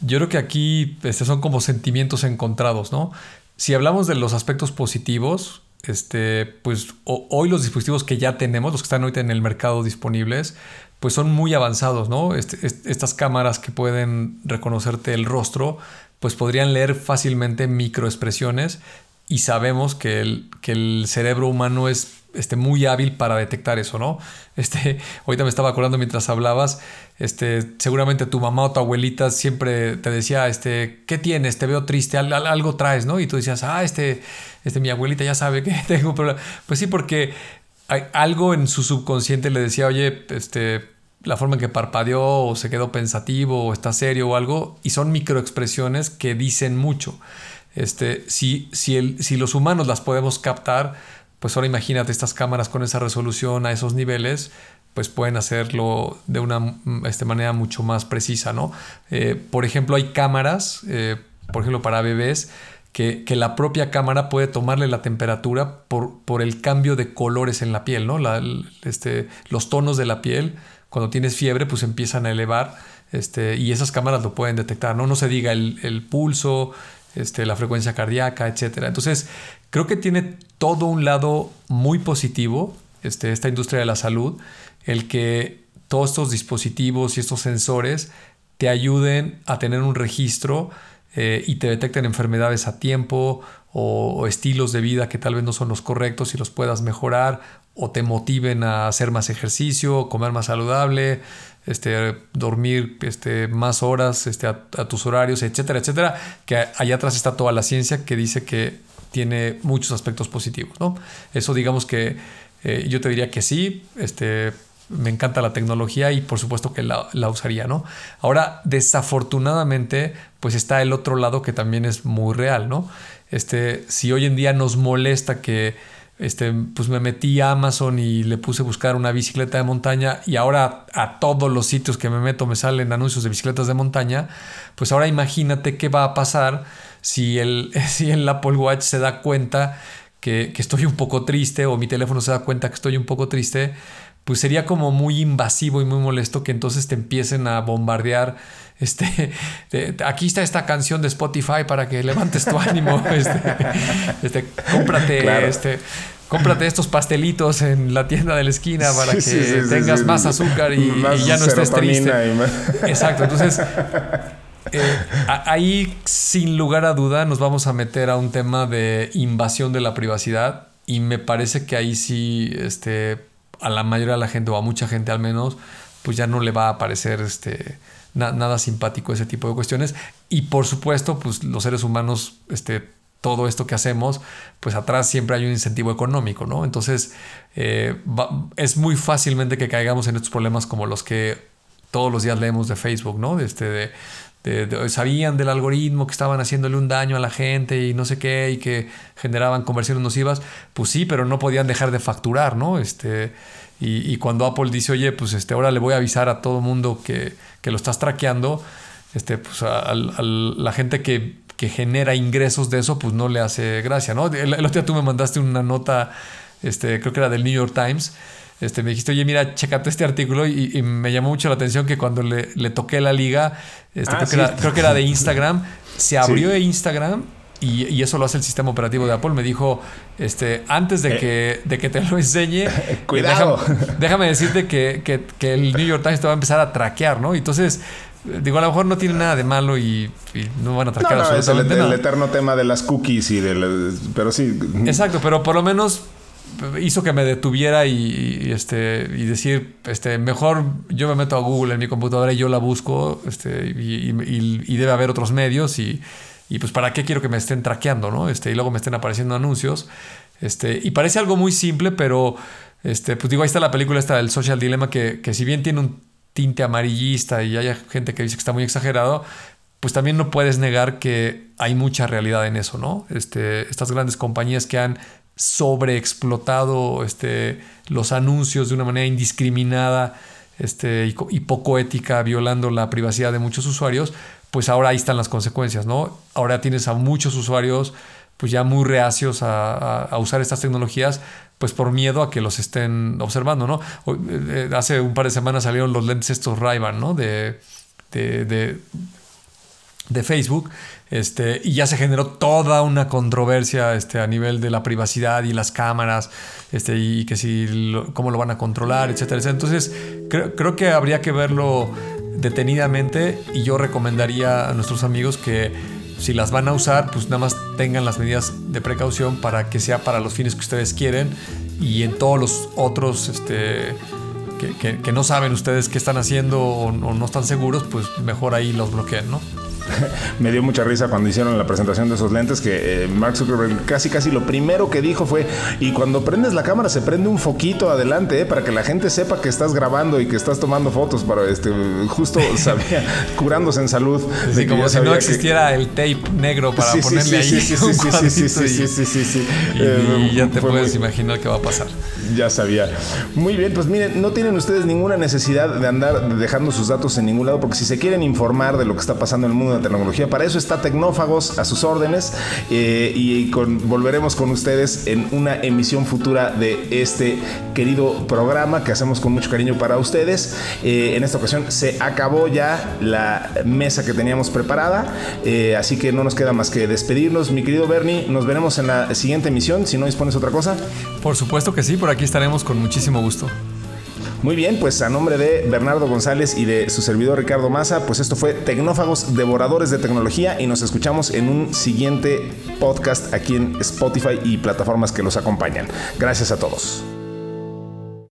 Yo creo que aquí este, son como sentimientos encontrados, ¿no? Si hablamos de los aspectos positivos, este, pues hoy los dispositivos que ya tenemos, los que están ahorita en el mercado disponibles, pues son muy avanzados, ¿no? Este, estas cámaras que pueden reconocerte el rostro, pues podrían leer fácilmente microexpresiones y sabemos que el, que el cerebro humano es este, muy hábil para detectar eso, ¿no? Este, (laughs) ahorita me estaba acordando mientras hablabas, este, seguramente tu mamá o tu abuelita siempre te decía, este, ¿qué tienes? Te veo triste, algo traes, ¿no? Y tú decías, ah, este, este, mi abuelita ya sabe (laughs) que tengo un problema. Pues sí, porque hay algo en su subconsciente le decía, oye, este, la forma en que parpadeó o se quedó pensativo o está serio o algo, y son microexpresiones que dicen mucho. Este, si, si, el, si los humanos las podemos captar, pues ahora imagínate estas cámaras con esa resolución a esos niveles, pues pueden hacerlo de una mm, este, manera mucho más precisa, ¿no? Eh, por ejemplo, hay cámaras, eh, por ejemplo, para bebés, que, la propia cámara puede tomarle la temperatura por, por el cambio de colores en la piel, ¿no? este, los tonos de la piel, cuando tienes fiebre, pues empiezan a elevar, este, y esas cámaras lo pueden detectar, ¿no? No se diga el, el pulso, este, la frecuencia cardíaca, etc. Entonces, creo que tiene todo un lado muy positivo, este, esta industria de la salud, el que todos estos dispositivos y estos sensores te ayuden a tener un registro eh, y te detecten enfermedades a tiempo o, estilos de vida que tal vez no son los correctos y los puedas mejorar o te motiven a hacer más ejercicio, comer más saludable, este, dormir este, más horas este, a, tus horarios, etcétera, etcétera, que allá atrás está toda la ciencia que dice que tiene muchos aspectos positivos. ¿no? Eso digamos que eh, yo te diría que sí, este, me encanta la tecnología y por supuesto que la, usaría, ¿no? Ahora, desafortunadamente, pues está el otro lado que también es muy real, ¿no? Este, si hoy en día nos molesta que este, pues me metí a Amazon y le puse a buscar una bicicleta de montaña y ahora a todos los sitios que me meto me salen anuncios de bicicletas de montaña, pues ahora imagínate qué va a pasar si el, (laughs) si el Apple Watch se da cuenta que, que estoy un poco triste o mi teléfono se da cuenta que estoy un poco triste, pues sería como muy invasivo y muy molesto que entonces te empiecen a bombardear este, (laughs) aquí está esta canción de Spotify para que levantes tu ánimo, (laughs) este, este, cómprate, este, cómprate estos pastelitos en la tienda de la esquina para que tengas más azúcar y, ya no estés triste. Exacto, entonces eh, ahí sin lugar a duda nos vamos a meter a un tema de invasión de la privacidad y me parece que ahí sí, este, a la mayoría de la gente o a mucha gente al menos, pues ya no le va a parecer este nada simpático ese tipo de cuestiones. Y por supuesto, pues los seres humanos, este, todo esto que hacemos, pues atrás siempre hay un incentivo económico, ¿no? Entonces, eh, es muy fácilmente que caigamos en estos problemas como los que todos los días leemos de Facebook, ¿no? Este, de, sabían del algoritmo que estaban haciéndole un daño a la gente y no sé qué, y que generaban conversiones nocivas. Pues sí, pero no podían dejar de facturar, ¿no? Este, y, cuando Apple dice, oye, pues este, ahora le voy a avisar a todo mundo que, que lo estás traqueando, este, pues a, la gente que, que, genera ingresos de eso, pues no le hace gracia, ¿no? El, otro día tú me mandaste una nota, este, creo que era del New York Times, este, me dijiste, oye, mira, checate este artículo y, me llamó mucho la atención que cuando le, le toqué la liga, este, ah, creo, que era, creo, que era, de Instagram, se abrió Instagram y, eso lo hace el sistema operativo de Apple, me dijo, este, antes de, eh. que, de que te lo enseñe, (laughs) cuidado. Déjame, decirte que, que, el New York Times te va a empezar a traquear, ¿no? Entonces, digo, a lo mejor no tiene nada de malo y, no van a traquear no, no, es el, eterno tema de las cookies y de pero sí. Exacto, pero por lo menos hizo que me detuviera y, este y decir este mejor yo me meto a Google en mi computadora y yo la busco este y, y debe haber otros medios y pues para qué quiero que me estén traqueando, ¿no? Este, y luego me estén apareciendo anuncios. Este, y parece algo muy simple, pero este, pues digo, ahí está la película esta del Social Dilemma, que, que si bien tiene un tinte amarillista y hay gente que dice que está muy exagerado, pues también no puedes negar que hay mucha realidad en eso, ¿no? Este, estas grandes compañías que han sobreexplotado este, los anuncios de una manera indiscriminada este, y, poco ética, violando la privacidad de muchos usuarios, pues ahora ahí están las consecuencias, ¿no? Ahora tienes a muchos usuarios pues ya muy reacios a, usar estas tecnologías, pues por miedo a que los estén observando, ¿no? Eh, hace un par de semanas salieron los lentes estos ray ¿no? De, de, de, Facebook, este, y ya se generó toda una controversia este, a nivel de la privacidad y las cámaras, este, y que si, cómo lo van a controlar, etcétera, etcétera. Entonces, creo, creo que habría que verlo detenidamente y yo recomendaría a nuestros amigos que si las van a usar, pues nada más tengan las medidas de precaución para que sea para los fines que ustedes quieren y en todos los otros este, que, no saben ustedes qué están haciendo o, o, no están seguros, pues mejor ahí los bloqueen, ¿no? (laughs) me dio mucha risa cuando hicieron la presentación de esos lentes que eh, Mark Zuckerberg casi casi lo primero que dijo fue y cuando prendes la cámara se prende un foquito adelante eh, para que la gente sepa que estás grabando y que estás tomando fotos para este justo (laughs) sabía curándose en salud sí, como si no existiera el tape negro para ponerle ahí sí, sí, sí, sí, sí, sí, sí, y, ya te puedes imaginar qué va a pasar. Ya sabía. Muy bien pues miren no tienen ustedes ninguna necesidad de andar dejando sus datos en ningún lado porque si se quieren informar de lo que está pasando en el mundo tecnología. Para eso está Tecnófagos a sus órdenes eh, y volveremos con ustedes en una emisión futura de este querido programa que hacemos con mucho cariño para ustedes. Eh, en esta ocasión se acabó ya la mesa que teníamos preparada, eh, así que no nos queda más que despedirnos. Mi querido Bernie, nos veremos en la siguiente emisión, si no dispones otra cosa. Por supuesto que sí, por aquí estaremos con muchísimo gusto. Muy bien, pues a nombre de Bernardo González y de su servidor Ricardo Maza, pues esto fue Tecnófagos Devoradores de Tecnología y nos escuchamos en un siguiente podcast aquí en Spotify y plataformas que los acompañan. Gracias a todos.